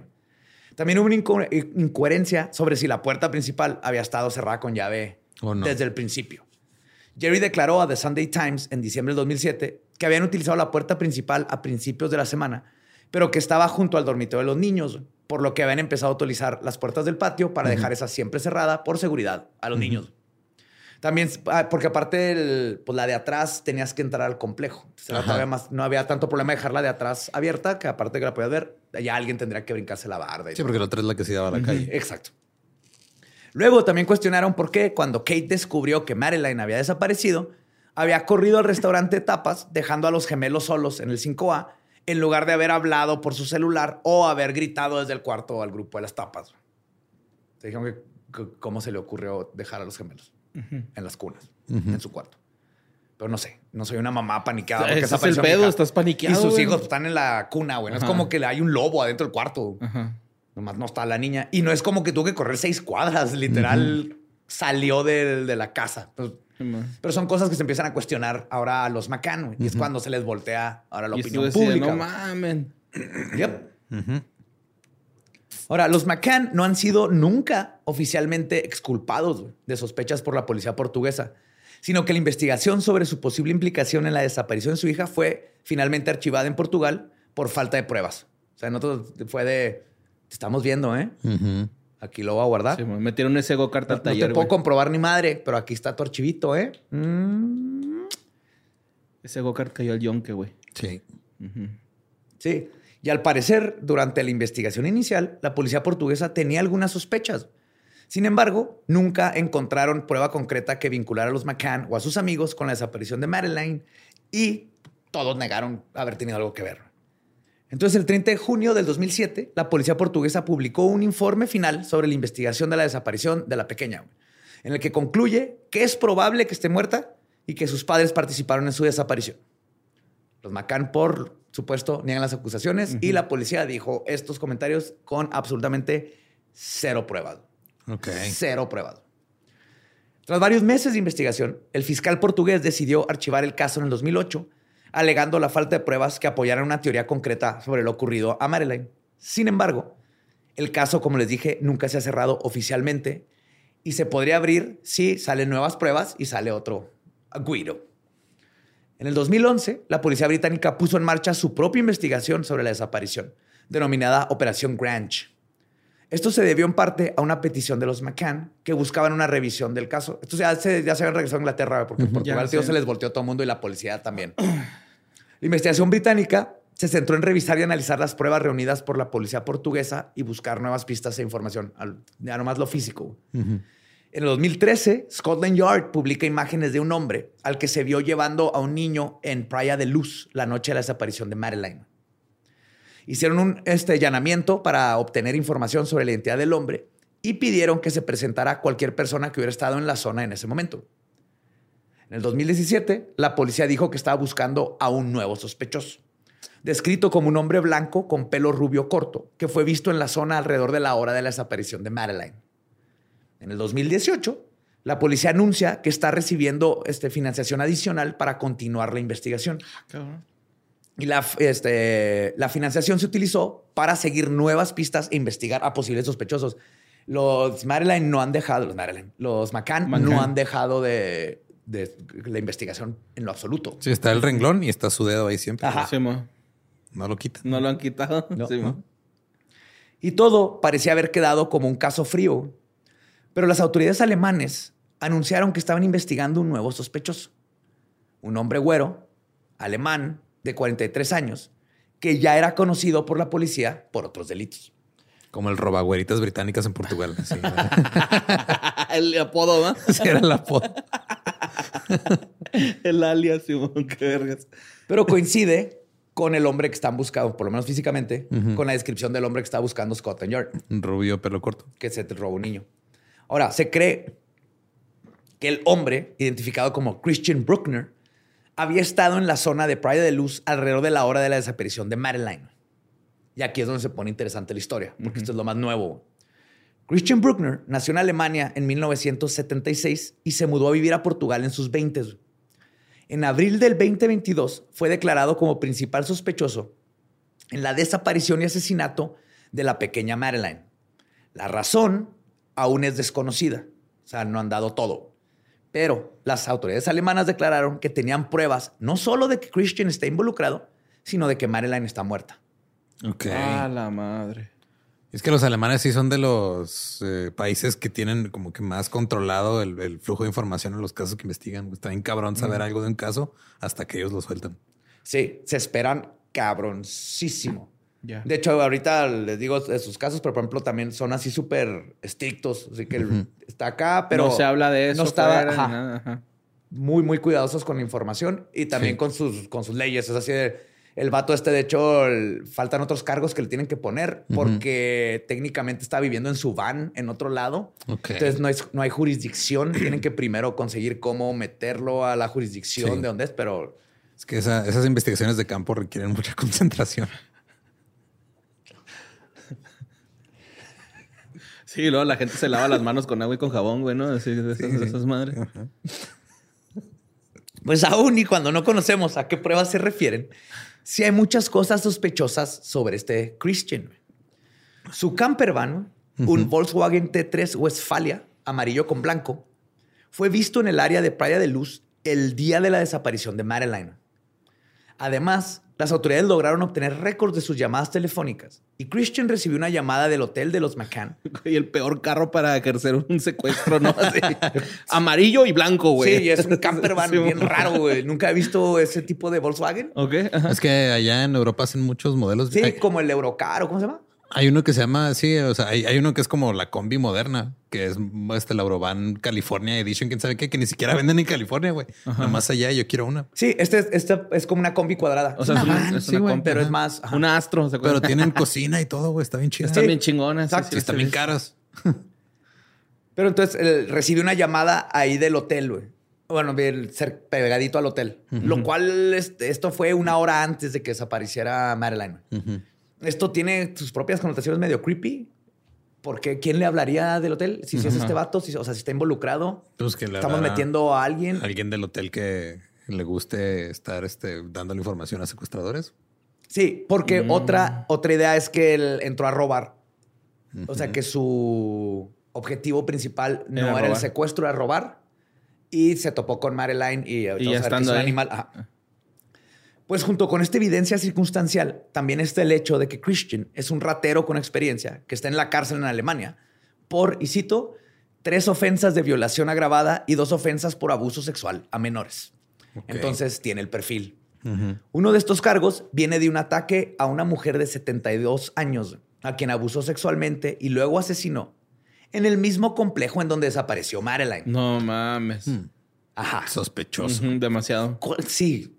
Speaker 1: También hubo una incoherencia sobre si la puerta principal había estado cerrada con llave desde el principio. Jerry declaró a The Sunday Times en diciembre del 2007 que habían utilizado la puerta principal a principios de la semana, pero que estaba junto al dormitorio de los niños, por lo que habían empezado a utilizar las puertas del patio para dejar esa siempre cerrada por seguridad a los niños. También, ah, porque aparte, pues la de atrás tenías que entrar al complejo. más, no había tanto problema de dejarla de atrás abierta, que aparte que la podías ver, ya alguien tendría que brincarse la barda.
Speaker 2: sí, porque la otra es la que se daba a la calle.
Speaker 1: Exacto. Luego también cuestionaron por qué cuando Kate descubrió que Marilyn había desaparecido, había corrido al restaurante Tapas, dejando a los gemelos solos en el 5A, en lugar de haber hablado por su celular o haber gritado desde el cuarto al grupo de las tapas. Se dijeron que, cómo se le ocurrió dejar a los gemelos en las cunas, en su cuarto. Pero no sé, no soy una mamá paniqueada.
Speaker 3: Porque es el pedo, estás paniqueado.
Speaker 1: Y sus hijos están en la cuna, güey. No es como que hay un lobo adentro del cuarto. Nomás no está la niña. Y no es como que tuvo que correr seis cuadras, literal. Salió de, la casa. Pero, son cosas que se empiezan a cuestionar ahora a los McCann, Y es cuando se les voltea ahora la opinión pública.
Speaker 3: no mamen.
Speaker 1: Yep. Ahora, los McCann no han sido nunca oficialmente exculpados de sospechas por la policía portuguesa, sino que la investigación sobre su posible implicación en la desaparición de su hija fue finalmente archivada en Portugal por falta de pruebas. O sea, nosotros fue de, te estamos viendo, ¿eh? Aquí lo voy a guardar. Sí,
Speaker 3: metieron ese go-kart al taller.
Speaker 1: No te puedo comprobar ni madre, pero aquí está tu archivito, ¿eh? Mm.
Speaker 3: Ese go-kart cayó al yonke, güey.
Speaker 2: Sí.
Speaker 1: Sí. Y al parecer, durante la investigación inicial, la policía portuguesa tenía algunas sospechas. Sin embargo, nunca encontraron prueba concreta que vinculara a los McCann o a sus amigos con la desaparición de Madeline y todos negaron haber tenido algo que ver. Entonces, el 30 de junio del 2007, la policía portuguesa publicó un informe final sobre la investigación de la desaparición de la pequeña, en el que concluye que es probable que esté muerta y que sus padres participaron en su desaparición. Los McCann, por supuesto, niegan las acusaciones y la policía dijo estos comentarios con absolutamente cero pruebas. Cero pruebas. Tras varios meses de investigación, el fiscal portugués decidió archivar el caso en el 2008, alegando la falta de pruebas que apoyaran una teoría concreta sobre lo ocurrido a Marilyn. Sin embargo, el caso, como les dije, nunca se ha cerrado oficialmente y se podría abrir si salen nuevas pruebas y sale otro Guido. En el 2011, la policía británica puso en marcha su propia investigación sobre la desaparición, denominada Operación Grange. Esto se debió en parte a una petición de los McCann que buscaban una revisión del caso. Esto ya se, ya se habían regresado a Inglaterra porque en Portugal se les volteó a todo el mundo y la policía también. la investigación británica se centró en revisar y analizar las pruebas reunidas por la policía portuguesa y buscar nuevas pistas e información, ya nomás lo físico. En el 2013, Scotland Yard publica imágenes de un hombre al que se vio llevando a un niño en Praia de Luz la noche de la desaparición de Madeline. Hicieron un este, allanamiento para obtener información sobre la identidad del hombre y pidieron que se presentara cualquier persona que hubiera estado en la zona en ese momento. En el 2017, la policía dijo que estaba buscando a un nuevo sospechoso, descrito como un hombre blanco con pelo rubio corto, que fue visto en la zona alrededor de la hora de la desaparición de Madeline. En el 2018, la policía anuncia que está recibiendo este, financiación adicional para continuar la investigación. Ah, y la, este, la financiación se utilizó para seguir nuevas pistas e investigar a posibles sospechosos. Los Maryland no han dejado, los Maryland, los McCann, no han dejado de, la investigación en lo absoluto.
Speaker 2: Sí, está el renglón y está su dedo ahí siempre. no lo quitan.
Speaker 3: No lo han quitado.
Speaker 1: y todo parecía haber quedado como un caso frío pero las autoridades alemanes anunciaron que estaban investigando un nuevo sospechoso. Un hombre güero, alemán, de 43 años, que ya era conocido por la policía por otros delitos.
Speaker 2: Como el robagüeritas británicas en Portugal.
Speaker 3: el apodo, ¿no?
Speaker 2: Sí, era el apodo.
Speaker 3: el alias, Simón, qué vergas.
Speaker 1: Pero coincide con el hombre que están buscando, por lo menos físicamente, con la descripción del hombre que está buscando Scotland Yard.
Speaker 2: Un rubio pelo corto.
Speaker 1: Que se robó un niño. Ahora, se cree que el hombre, identificado como Christian Bruckner, había estado en la zona de Praia de Luz alrededor de la hora de la desaparición de Madeline. Y aquí es donde se pone interesante la historia, porque esto es lo más nuevo. Christian Bruckner nació en Alemania en 1976 y se mudó a vivir a Portugal en sus 20. En abril del 2022 fue declarado como principal sospechoso en la desaparición y asesinato de la pequeña Madeline. La razón aún es desconocida. O sea, no han dado todo. Pero las autoridades alemanas declararon que tenían pruebas no solo de que Christian está involucrado, sino de que Marilyn está muerta.
Speaker 3: Ok. Ah, la madre.
Speaker 2: Es que los alemanes sí son de los eh, países que tienen como que más controlado el, flujo de información en los casos que investigan. Está bien cabrón saber algo de un caso hasta que ellos lo sueltan.
Speaker 1: Sí, se esperan cabroncísimo. De hecho, ahorita les digo de sus casos, pero por ejemplo también son así súper estrictos. Así que está acá, pero...
Speaker 3: No se habla de eso.
Speaker 1: No estaba... Muy, muy cuidadosos con la información y también con, sus, con sus leyes. Es así de el vato este, de hecho, faltan otros cargos que le tienen que poner porque técnicamente está viviendo en su van en otro lado. Entonces no, no hay jurisdicción. tienen que primero conseguir cómo meterlo a la jurisdicción de donde es, pero...
Speaker 2: Es que esas investigaciones de campo requieren mucha concentración.
Speaker 3: Sí, luego la gente se lava las manos con agua y con jabón, güey, ¿no? Así, de esas, madres.
Speaker 1: Pues aún y cuando no conocemos a qué pruebas se refieren, sí hay muchas cosas sospechosas sobre este Christian. Su camper van, un Volkswagen T3 Westfalia, amarillo con blanco, fue visto en el área de Playa de Luz el día de la desaparición de Madeline. Además, las autoridades lograron obtener récords de sus llamadas telefónicas y Christian recibió una llamada del hotel de los McCann.
Speaker 3: Y el peor carro para ejercer un secuestro, ¿no? Amarillo y blanco, güey.
Speaker 1: Sí, es un camper van bien raro, güey. Nunca he visto ese tipo de Volkswagen.
Speaker 2: Ok. Es que allá en Europa hacen muchos modelos.
Speaker 1: Sí, como el Eurocar o cómo se llama.
Speaker 2: Hay uno que se llama, sí, o sea, hay, uno que es como la combi moderna, que es este la Eurovan California Edition, quién sabe qué, que ni siquiera venden en California, güey. más allá yo quiero una.
Speaker 1: Sí, este, este es como una combi cuadrada.
Speaker 3: O sea, es una, combi, pero es más.
Speaker 1: Un astro.
Speaker 2: pero tienen cocina y todo, güey. Está bien chido.
Speaker 3: Están bien chingonas.
Speaker 2: Exacto. están bien caras.
Speaker 1: pero entonces recibió una llamada ahí del hotel, güey. Bueno, ser pegadito al hotel. Lo cual este, esto fue una hora antes de que desapareciera Marilyn esto tiene sus propias connotaciones medio creepy. Porque ¿quién le hablaría del hotel? Si, es este vato, si, o sea, si está involucrado.
Speaker 2: Pues que
Speaker 1: estamos metiendo a alguien.
Speaker 2: Alguien del hotel que le guste estar este, dando la información a secuestradores.
Speaker 1: Sí, porque mm. otra, otra idea es que él entró a robar. O sea, que su objetivo principal no era, el secuestro, era robar. Y se topó con Marilyn y,
Speaker 3: y ya estando ahí.
Speaker 1: animal. Pues junto con esta evidencia circunstancial, también está el hecho de que Christian es un ratero con experiencia que está en la cárcel en Alemania por, y cito, tres ofensas de violación agravada y dos ofensas por abuso sexual a menores. Entonces tiene el perfil. Uno de estos cargos viene de un ataque a una mujer de 72 años a quien abusó sexualmente y luego asesinó en el mismo complejo en donde desapareció Marilyn.
Speaker 3: No mames. Hmm.
Speaker 1: Ajá.
Speaker 2: Sospechoso.
Speaker 3: demasiado.
Speaker 1: Sí,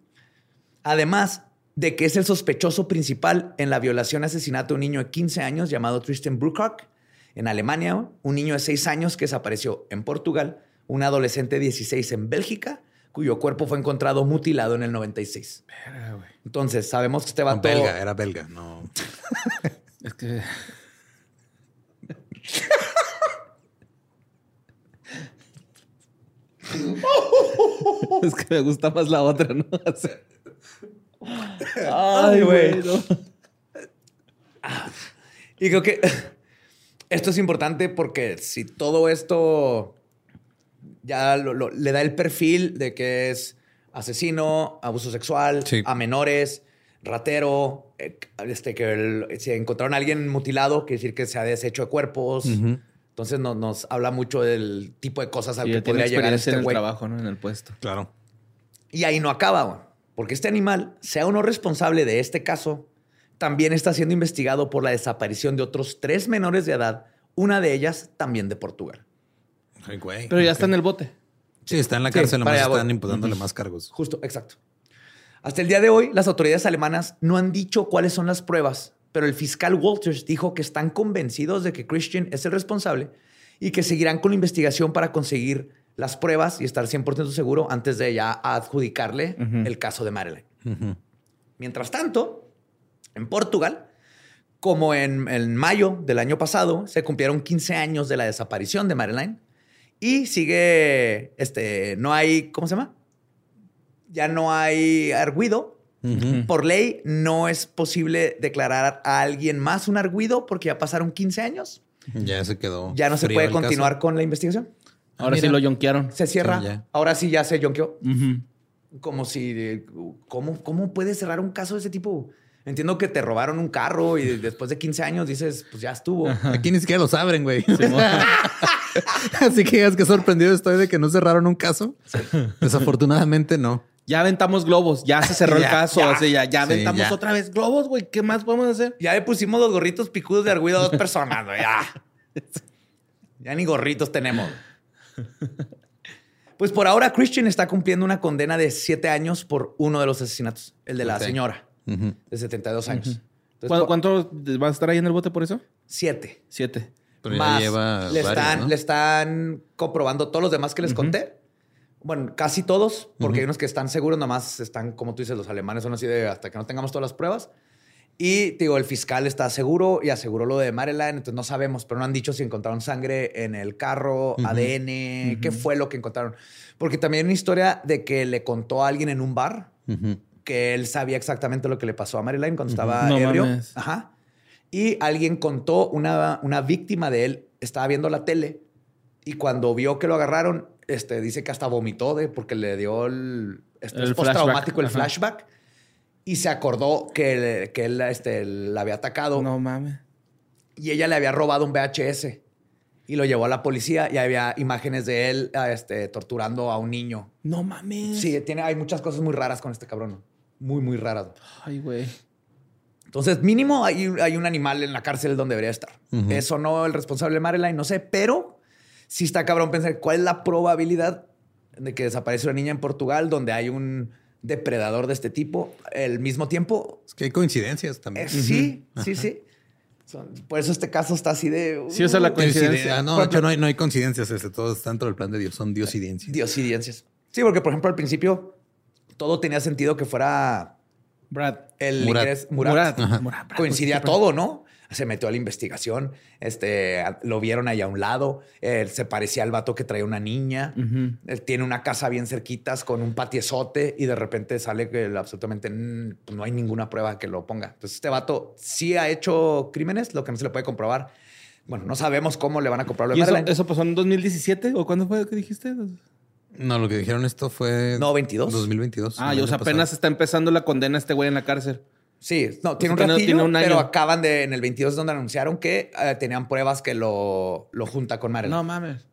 Speaker 1: Además de que es el sospechoso principal en la violación y asesinato de un niño de 15 años llamado Tristan Bruckhardt en Alemania, un niño de 6 años que desapareció en Portugal, un adolescente de 16 en Bélgica, cuyo cuerpo fue encontrado mutilado en el 96. Entonces, sabemos que este vato...
Speaker 2: belga, era belga, no...
Speaker 3: es que... es que me gusta más la otra, ¿no?
Speaker 1: Ay, güey. Y creo que esto es importante porque si todo esto ya le da el perfil de que es asesino, abuso sexual, a menores, ratero, eh, este, que si encontraron a alguien mutilado, quiere decir que se ha deshecho de cuerpos. Entonces nos habla mucho del tipo de cosas al que podría llegar este
Speaker 3: en el trabajo, ¿no? En el puesto.
Speaker 2: Claro.
Speaker 1: Y ahí no acaba, güey. Porque este animal, sea uno responsable de este caso, también está siendo investigado por la desaparición de otros tres menores de edad, una de ellas también de Portugal.
Speaker 3: Pero ya está en el bote.
Speaker 2: Sí, está en la cárcel, sí, están imputándole más cargos.
Speaker 1: Justo, exacto. Hasta el día de hoy, las autoridades alemanas no han dicho cuáles son las pruebas, pero el fiscal Walters dijo que están convencidos de que Christian es el responsable y que seguirán con la investigación para conseguir las pruebas y estar 100% seguro antes de ya adjudicarle el caso de Marilyn. Mientras tanto, en Portugal, como en, mayo del año pasado, se cumplieron 15 años de la desaparición de Marilyn y sigue, este, no hay, ¿cómo se llama? Ya no hay arguido. Por ley, no es posible declarar a alguien más un arguido porque ya pasaron 15 años.
Speaker 2: Ya se quedó.
Speaker 1: Ya no se puede continuar con la investigación.
Speaker 3: Ahora sí lo yonquearon.
Speaker 1: Se cierra. Ahora sí ya se yonqueó. Como si... ¿cómo, ¿Cómo puede cerrar un caso de ese tipo? Entiendo que te robaron un carro y después de 15 años dices, pues ya estuvo.
Speaker 2: Aquí ni siquiera los abren, güey. Así que es que sorprendido estoy de que no cerraron un caso. Desafortunadamente no.
Speaker 3: Ya aventamos globos, ya se cerró el caso. Ya, ya, aventamos otra vez globos, güey. ¿Qué más podemos hacer?
Speaker 1: Ya le pusimos los gorritos picudos de arguido a dos personas, güey. Ya. ya ni gorritos tenemos. Pues por ahora Christian está cumpliendo una condena de siete años por uno de los asesinatos, el de la señora de 72 años.
Speaker 3: ¿Cuánto, va a estar ahí en el bote por eso?
Speaker 1: Siete.
Speaker 3: Siete.
Speaker 2: Pero ya lleva
Speaker 1: le, están, le están comprobando todos los demás que les conté. Bueno, casi todos, porque hay unos que están seguros, nomás están, como tú dices, los alemanes son así de hasta que no tengamos todas las pruebas. Y digo, el fiscal está seguro y aseguró lo de Maryland, entonces no sabemos, pero no han dicho si encontraron sangre en el carro, ADN, qué fue lo que encontraron. Porque también hay una historia de que le contó a alguien en un bar que él sabía exactamente lo que le pasó a Maryland cuando estaba ebrio. Ajá. Y alguien contó, una, una víctima de él estaba viendo la tele y cuando vio que lo agarraron, este, dice que hasta vomitó de porque le dio el, este, el postraumático, el flashback. Y se acordó que, que él este, la había atacado.
Speaker 3: No mames.
Speaker 1: Y ella le había robado un VHS y lo llevó a la policía y había imágenes de él este, torturando a un niño.
Speaker 3: No mames.
Speaker 1: Sí, tiene, hay muchas cosas muy raras con este cabrón. Muy, muy raras.
Speaker 3: Ay, güey.
Speaker 1: Entonces, mínimo hay, hay, un animal en la cárcel donde debería estar. Eso no, el responsable de Maryland, no sé, pero si está cabrón pensar cuál es la probabilidad de que desaparezca una niña en Portugal donde hay un depredador de este tipo al mismo tiempo.
Speaker 2: Es que hay coincidencias también.
Speaker 1: Eh, sí, sí, sí. por eso este caso está así de.
Speaker 3: sí, esa es la coincidencia.
Speaker 2: No, no hay, no hay coincidencias. Este, todo está dentro del plan de Dios. Son diosidencias.
Speaker 1: Diosidencias. Sí, porque por ejemplo al principio todo tenía sentido que fuera.
Speaker 3: Brad.
Speaker 1: El Murat. Murat. Coincidía todo, ¿no? Se metió a la investigación, este, lo vieron ahí a un lado, se parecía al vato que traía una niña, él tiene una casa bien cerquitas con un patiezote y de repente sale que absolutamente no hay ninguna prueba que lo ponga. Entonces este vato sí ha hecho crímenes, lo que no se le puede comprobar. Bueno, no sabemos cómo le van a comprobar.
Speaker 3: ¿Y eso, eso, pasó en 2017 o cuándo fue que dijiste?
Speaker 2: No, lo que dijeron esto fue...
Speaker 1: No, 22.
Speaker 2: 2022.
Speaker 3: Ah, o sea, apenas está empezando la condena este güey en la cárcel.
Speaker 1: Sí, no, tiene un ratillo, pero acaban de, en el 22 donde anunciaron que eh, tenían pruebas que lo, lo junta con Maryland.
Speaker 3: No mames.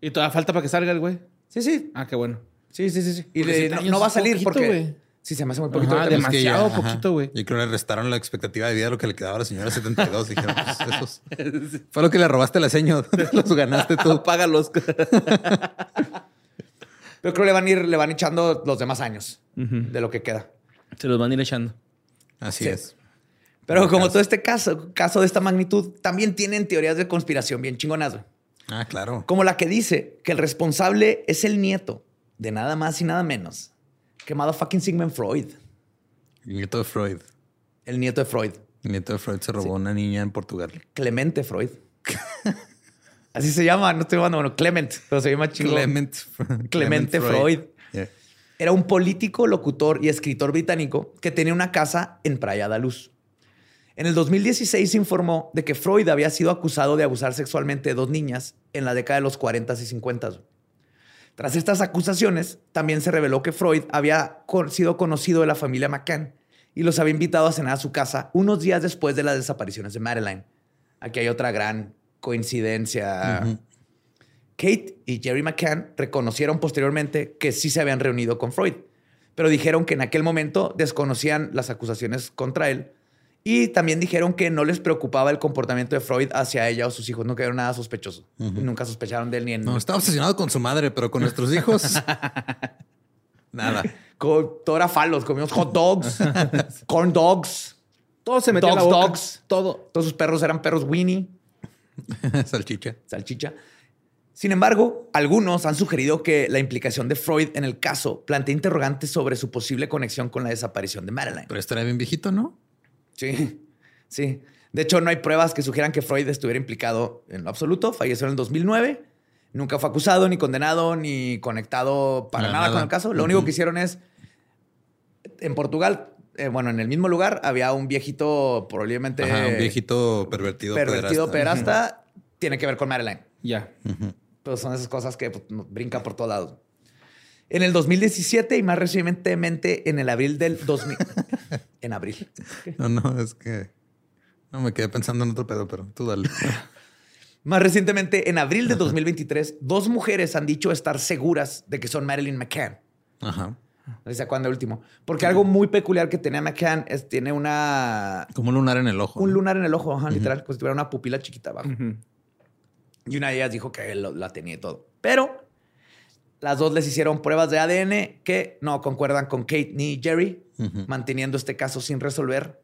Speaker 3: ¿Y todavía falta para que salga el güey?
Speaker 1: Sí, sí.
Speaker 3: Ah, qué bueno.
Speaker 1: Sí, sí, sí. sí. Y no, va a salir porque... Sí, se me hace muy poquito.
Speaker 3: Ajá, demasiado poquito, güey.
Speaker 2: Yo creo que le restaron la expectativa de vida de lo que le quedaba a la señora 72. Dijeron, pues esos... Fue lo que le robaste a la señora. Los ganaste tú.
Speaker 1: Págalos. Pero creo que le van a ir, le van echando los demás años de lo que queda.
Speaker 3: Se los van a ir echando.
Speaker 2: Así es.
Speaker 1: Pero como todo este caso, caso de esta magnitud, también tienen teorías de conspiración bien chingonas.
Speaker 2: Ah, claro.
Speaker 1: Como la que dice que el responsable es el nieto de nada más y nada menos que fucking Sigmund Freud.
Speaker 2: El nieto de Freud.
Speaker 1: El nieto de Freud.
Speaker 2: El nieto de Freud se robó una niña en Portugal.
Speaker 1: Clemente Freud. Así se llama, no estoy llamando, bueno, Clement, pero se llama chingón.
Speaker 2: Clement.
Speaker 1: Clemente Freud. Era un político, locutor y escritor británico que tenía una casa en Praia da Luz. En el 2016 se informó de que Freud había sido acusado de abusar sexualmente de dos niñas en la década de los 40 y 50. Tras estas acusaciones, también se reveló que Freud había sido conocido de la familia McCann y los había invitado a cenar a su casa unos días después de las desapariciones de Madeline. Aquí hay otra gran coincidencia. Kate y Jerry McCann reconocieron posteriormente que sí se habían reunido con Freud, pero dijeron que en aquel momento desconocían las acusaciones contra él y también dijeron que no les preocupaba el comportamiento de Freud hacia ella o sus hijos, no quedaron nada sospechoso. Nunca sospecharon de él ni en...
Speaker 2: No, estaba obsesionado con su madre, pero con nuestros hijos... nada.
Speaker 1: todo era falos, comíamos hot dogs, corn dogs.
Speaker 3: Todo se metía
Speaker 1: dogs,
Speaker 3: en la
Speaker 1: Dogs. Todo. Todos sus perros eran perros Winnie.
Speaker 2: Salchicha.
Speaker 1: Salchicha. Sin embargo, algunos han sugerido que la implicación de Freud en el caso plantea interrogantes sobre su posible conexión con la desaparición de Madeline.
Speaker 2: Pero estaría bien viejito, ¿no?
Speaker 1: Sí, sí. De hecho, no hay pruebas que sugieran que Freud estuviera implicado en lo absoluto. Falleció en el 2009. Nunca fue acusado, ni condenado, ni conectado para nada, con el caso. Lo único que hicieron es, en Portugal, eh, bueno, en el mismo lugar había un viejito probablemente...
Speaker 2: un viejito pervertido.
Speaker 1: Pervertido, perasta. tiene que ver con Madeline.
Speaker 3: Ya
Speaker 1: pues son esas cosas que pues, brincan por todos lados. En el 2017 y más recientemente en el abril del 2000. en abril.
Speaker 2: No, no, es que no me quedé pensando en otro pedo, pero tú dale.
Speaker 1: Más recientemente, en abril de 2023, dos mujeres han dicho estar seguras de que son Marilyn McCann.
Speaker 2: Ajá.
Speaker 1: No sé cuándo último. Porque algo muy peculiar que tenía McCann es tiene una.
Speaker 2: Como un lunar en el ojo.
Speaker 1: Un lunar en el ojo, literal, como si tuviera una pupila chiquita abajo. Y una de ellas dijo que él la tenía y todo. Pero las dos les hicieron pruebas de ADN que no concuerdan con Kate ni Jerry, manteniendo este caso sin resolver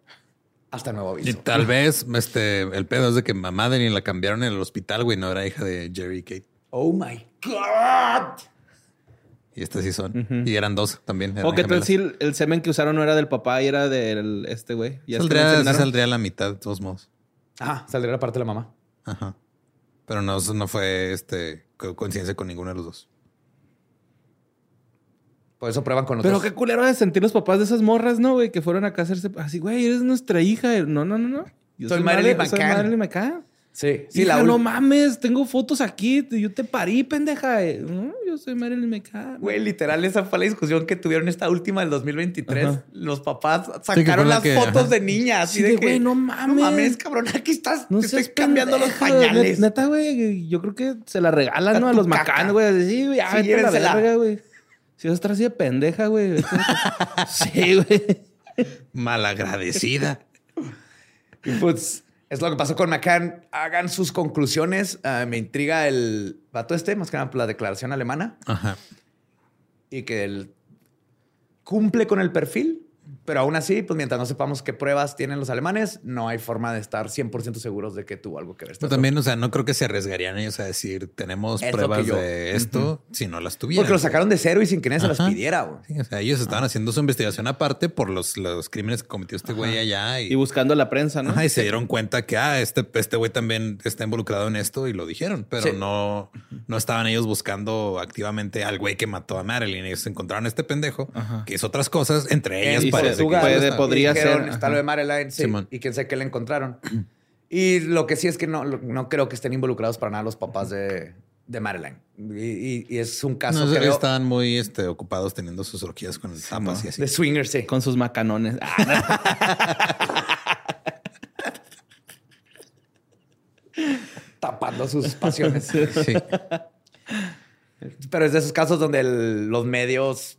Speaker 1: hasta nuevo aviso.
Speaker 2: Y tal vez este, el pedo es de que mamá Madeline la cambiaron en el hospital, güey, no era hija de Jerry y Kate.
Speaker 1: Oh my God.
Speaker 2: Y estas sí son. Y eran dos también.
Speaker 3: o que tal si el, semen que usaron no era del papá y era del este güey.
Speaker 2: Saldría, saldría la mitad de todos modos.
Speaker 1: Ajá, saldría la parte de la mamá.
Speaker 2: Ajá. Pero no, no fue este coincidencia con ninguno de los dos.
Speaker 1: Por eso prueban con los
Speaker 3: Pero qué culero de sentir los papás de esas morras, ¿no, güey? Que fueron a hacerse así, güey, eres nuestra hija. No, no, no, no.
Speaker 1: Yo soy, Marilyn McCann. Soy
Speaker 3: Marilyn McCann.
Speaker 1: Sí,
Speaker 3: sí, la no mames, tengo fotos aquí, yo te parí, pendeja. No, yo soy Marilyn McCann.
Speaker 1: Güey, literal, esa fue la discusión que tuvieron esta última del 2023. Los papás sacaron las fotos de niñas. Así de,
Speaker 3: güey, no mames.
Speaker 1: No mames, cabrón, aquí estás, no te estoy cambiando los pañales.
Speaker 3: Neta, güey, yo creo que se la regalan, ¿no? A los McCann, güey. Sí, güey, sí, la verga, güey. Si vas a estar así de pendeja, güey. sí, güey.
Speaker 2: Malagradecida.
Speaker 1: y pues es lo que pasó con McCann. Hagan sus conclusiones. Ah, me intriga el vato este, más que nada la declaración alemana.
Speaker 2: Ajá.
Speaker 1: Y que él cumple con el perfil pero aún así, pues mientras no sepamos qué pruebas tienen los alemanes, no hay forma de estar 100% seguros de que tuvo algo que ver.
Speaker 2: Pero también, o sea, no creo que se arriesgarían ellos a decir, tenemos pruebas de esto si no las tuvieran.
Speaker 1: Porque lo sacaron de cero y sin que nadie se las pidiera.
Speaker 2: Sí, o sea, ellos estaban haciendo su investigación aparte por los, los crímenes que cometió este güey allá.
Speaker 3: Y, buscando la prensa, ¿no?
Speaker 2: y se dieron cuenta que, ah, este, este güey también está involucrado en esto y lo dijeron, pero no, no estaban ellos buscando activamente al güey que mató a Marilyn. Ellos encontraron a este pendejo que hizo otras cosas, entre ellas
Speaker 3: puede, podría ser.
Speaker 1: Está lo de Marilyn y quién sabe qué le encontraron. Y lo que sí es que no, no creo que estén involucrados para nada los papás de, de Marilyn. Y, es un caso
Speaker 2: no, que estaban muy este, ocupados teniendo sus orgías con tapas y así.
Speaker 1: De swingers, sí.
Speaker 3: Con sus macanones.
Speaker 1: Tapando sus pasiones. Sí. Pero es de esos casos donde los medios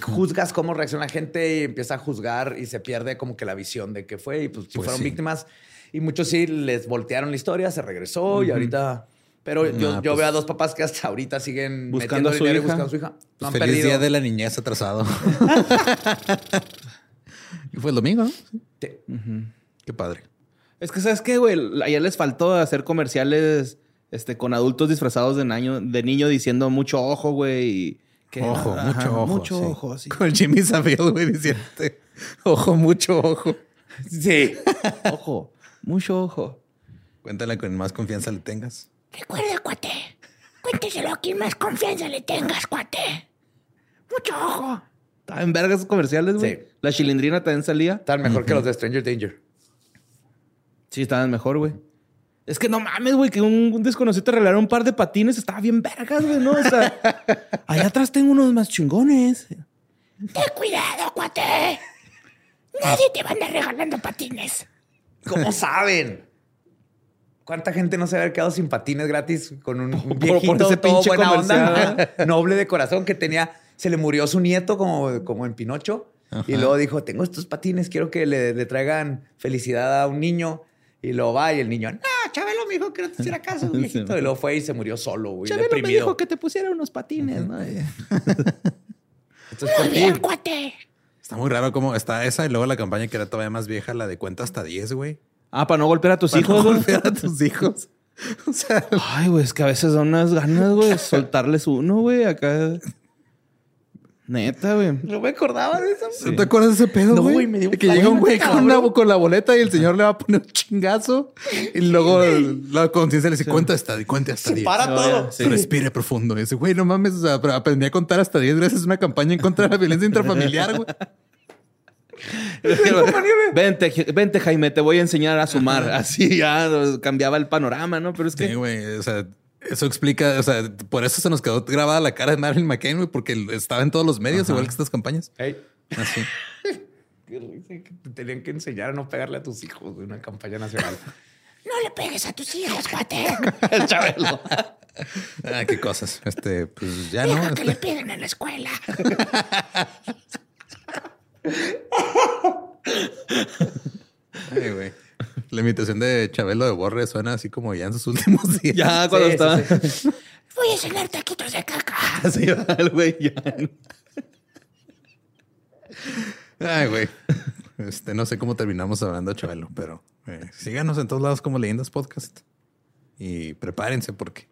Speaker 1: juzgas cómo reacciona la gente y empieza a juzgar y se pierde como que la visión de qué fue. Y pues, si pues fueron víctimas. Y muchos sí les voltearon la historia, se regresó y ahorita. Pero yo, yo, pues veo a dos papás que hasta ahorita siguen
Speaker 3: buscando a su hija. buscando a su hija.
Speaker 2: No han Feliz día de la niñez atrasado. y fue el domingo, ¿no?
Speaker 1: Sí.
Speaker 2: Qué padre.
Speaker 3: Es que, ¿sabes qué, güey? Ayer les faltó hacer comerciales este, con adultos disfrazados de, niño, de niño diciendo mucho ojo, güey. Y
Speaker 2: ojo, mucho ojo.
Speaker 3: Mucho ojo, sí.
Speaker 2: Con Jimmy Savile, güey, diciendo, ojo, mucho ojo.
Speaker 1: Sí.
Speaker 3: ojo, mucho ojo.
Speaker 2: Cuéntale con más confianza le tengas.
Speaker 4: Recuerda, cuate. Cuénteselo a quien más confianza le tengas, cuate. Mucho ojo.
Speaker 3: Estaban en vergas comerciales, güey. Sí. La chilindrina también salía.
Speaker 1: Estaban mejor que los de Stranger Danger.
Speaker 3: Sí, estaban mejor, güey. Es que no mames, güey, que un, desconocido te regalara un par de patines. Estaba bien vergas, güey, ¿no? O sea, allá atrás tengo unos más chingones.
Speaker 4: Ten cuidado, cuate. Nadie te va a andar regalando patines.
Speaker 1: ¿Cómo saben? ¿Cuánta gente no se había quedado sin patines gratis con un, viejito por, ese pinche buena onda, noble de corazón que tenía? Se le murió su nieto como, como en Pinocho. Y luego dijo, tengo estos patines, quiero que le, le, traigan felicidad a un niño. Y lo va y el niño, no, Chabelo me dijo que no te hiciera caso, viejito. Y luego fue y se murió solo, güey.
Speaker 3: Chabelo me dijo que te pusiera unos patines, ¿no?
Speaker 4: Entonces, bien, cuate.
Speaker 2: Está muy raro cómo está esa y luego la campaña que era todavía más vieja, la de cuenta hasta 10, güey.
Speaker 3: Ah, para no golpear a tus hijos.
Speaker 2: No golpear a tus hijos.
Speaker 3: O sea, ay, güey, es que a veces dan unas ganas, güey, soltarles uno, güey, acá. Neta, güey.
Speaker 1: No me acordaba de eso.
Speaker 2: ¿No te acuerdas de ese pedo, güey?
Speaker 3: No, güey, me dio
Speaker 2: Que llega un güey con, la boleta y el señor le va a poner un chingazo. Y luego la conciencia le dice, cuenta hasta, cuenta hasta 10.
Speaker 1: Para todo.
Speaker 2: Respire profundo. Y dice, güey, no mames, o sea, aprendí a contar hasta 10 gracias a una campaña en contra de la violencia intrafamiliar, güey.
Speaker 3: vente, vente, Jaime, te voy a enseñar a sumar. Así ya cambiaba el panorama, ¿no? Pero es que.
Speaker 2: Sí, güey. O sea, Eso explica, o sea, por eso se nos quedó grabada la cara de Marilyn McCain, güey, porque estaba en todos los medios, igual que estas campañas.
Speaker 1: Hey.
Speaker 2: Así.
Speaker 1: Qué risa que te tenían que enseñar a no pegarle a tus hijos de una campaña nacional.
Speaker 4: No le pegues a tus hijos, cuate.
Speaker 1: Chabelo.
Speaker 2: Ah, qué cosas. Este, pues ya no.
Speaker 4: Deja que le peguen en la escuela.
Speaker 2: ay, güey. La imitación de Chabelo de Borre suena así como ya en sus últimos días.
Speaker 3: Ya cuando
Speaker 1: Sí,
Speaker 3: estaba
Speaker 1: sí, sí.
Speaker 4: Voy a cenar taquitos de caca.
Speaker 3: así va el güey ya.
Speaker 2: Ay, güey. Este, no sé cómo terminamos hablando de Chabelo, pero eh, síganos en todos lados como Leyendas Podcast. Y prepárense porque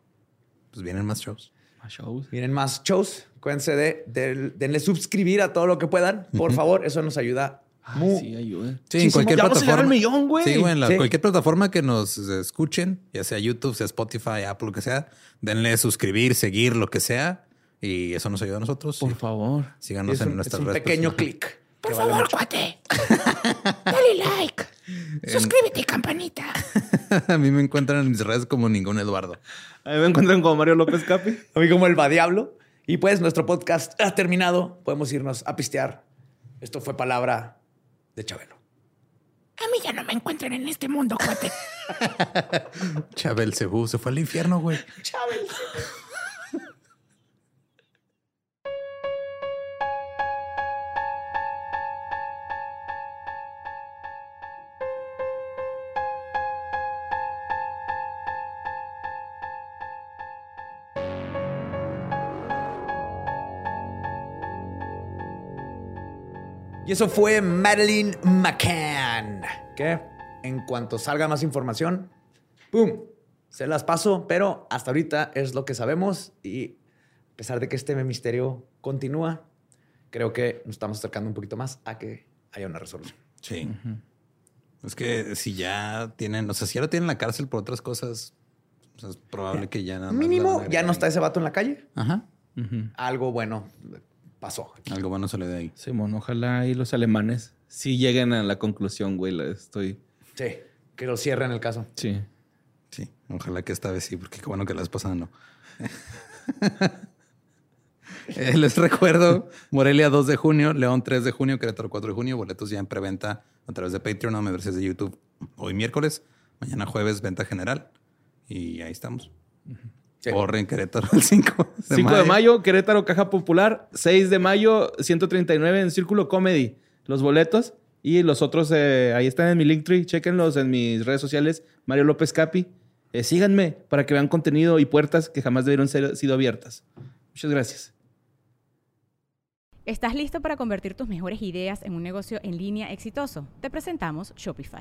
Speaker 2: pues vienen más shows.
Speaker 3: Más shows.
Speaker 1: Vienen más shows. Acuérdense de, de- denle suscribir a todo lo que puedan. Por favor, eso nos ayuda
Speaker 3: Ay,
Speaker 1: mu-
Speaker 3: sí, ayuda.
Speaker 2: Sí, en
Speaker 1: Muchísimo.
Speaker 2: cualquier
Speaker 3: Ya vamos a llegar
Speaker 2: plataforma.
Speaker 3: al millón, güey.
Speaker 2: Sí, güey, en la-
Speaker 1: Sí.
Speaker 2: cualquier plataforma que nos escuchen, ya sea YouTube, sea Spotify, Apple, lo que sea, denle suscribir, seguir, lo que sea. Y eso nos ayuda a nosotros.
Speaker 3: Por favor.
Speaker 2: Síganos
Speaker 1: Es
Speaker 2: en
Speaker 1: un, es
Speaker 2: nuestras
Speaker 1: un
Speaker 2: redes.
Speaker 1: pequeño clic.
Speaker 4: Por
Speaker 1: vale
Speaker 4: favor,
Speaker 1: mucho.
Speaker 4: cuate. Dale like. Suscríbete campanita.
Speaker 2: a mí me encuentran en mis redes como ningún Eduardo.
Speaker 3: A mí me encuentran como Mario López Capi.
Speaker 1: A mí como el va diablo. Y pues nuestro podcast ha terminado. Podemos irnos a pistear. Esto fue palabra de Chabelo.
Speaker 4: A mí ya no me encuentran en este mundo, cuate.
Speaker 2: Chabel Cebú se fue al infierno, güey.
Speaker 1: Y eso fue Madeline McCann. Que en cuanto salga más información, ¡pum! Se las paso, pero hasta ahorita es lo que sabemos. Y a pesar de que este misterio continúa, creo que nos estamos acercando un poquito más a que haya una resolución.
Speaker 2: Sí. Es que si ya tienen, o sea, si ya lo tienen en la cárcel por otras cosas, o sea, es probable que ya nada más
Speaker 1: Mínimo, ya no está ese vato en la calle.
Speaker 2: Ajá.
Speaker 1: Algo bueno pasó.
Speaker 2: Algo bueno sale de ahí.
Speaker 3: Simón, ojalá y los alemanes sí lleguen a la conclusión, güey. La estoy.
Speaker 1: Sí, que lo cierren el caso.
Speaker 3: Sí.
Speaker 2: Sí, ojalá que esta vez sí, porque qué bueno que la vez pasada no. Eh, les recuerdo, Morelia 2 de junio, León 3 de junio, Querétaro 4 de junio, boletos ya en preventa a través de Patreon o membresías de YouTube hoy miércoles, mañana jueves venta general y ahí estamos.
Speaker 1: Sí.
Speaker 2: Corre en Querétaro el 5 de
Speaker 3: 5
Speaker 2: mayo.
Speaker 3: de mayo, Querétaro, Caja Popular. 6 de mayo, 139 en Círculo Comedy. Los boletos. Y los otros, eh, ahí están en mi Linktree. Chéquenlos en mis redes sociales. Mario López Capi. Eh, síganme para que vean contenido y puertas que jamás debieron ser sido abiertas. Muchas gracias.
Speaker 5: ¿Estás listo para convertir tus mejores ideas en un negocio en línea exitoso? Te presentamos Shopify.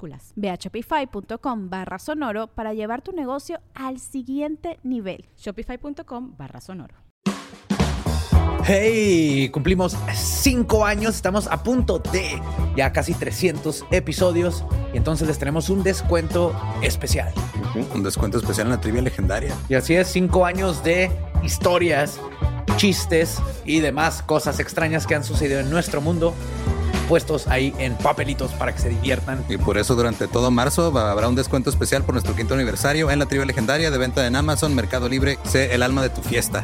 Speaker 6: Ve a shopify.com barra sonoro para llevar tu negocio al siguiente nivel.
Speaker 5: Shopify.com barra sonoro.
Speaker 1: Hey, cumplimos cinco años, estamos a punto de ya casi 300 episodios y entonces les tenemos un descuento especial.
Speaker 2: Un descuento especial en la trivia legendaria.
Speaker 1: Y así es, cinco años de historias, chistes y demás cosas extrañas que han sucedido en nuestro mundo, puestos ahí en papelitos para que se diviertan.
Speaker 2: Y por eso durante todo marzo habrá un descuento especial por nuestro quinto aniversario en la trivia legendaria de venta en Amazon, Mercado Libre. Sé el alma de tu fiesta.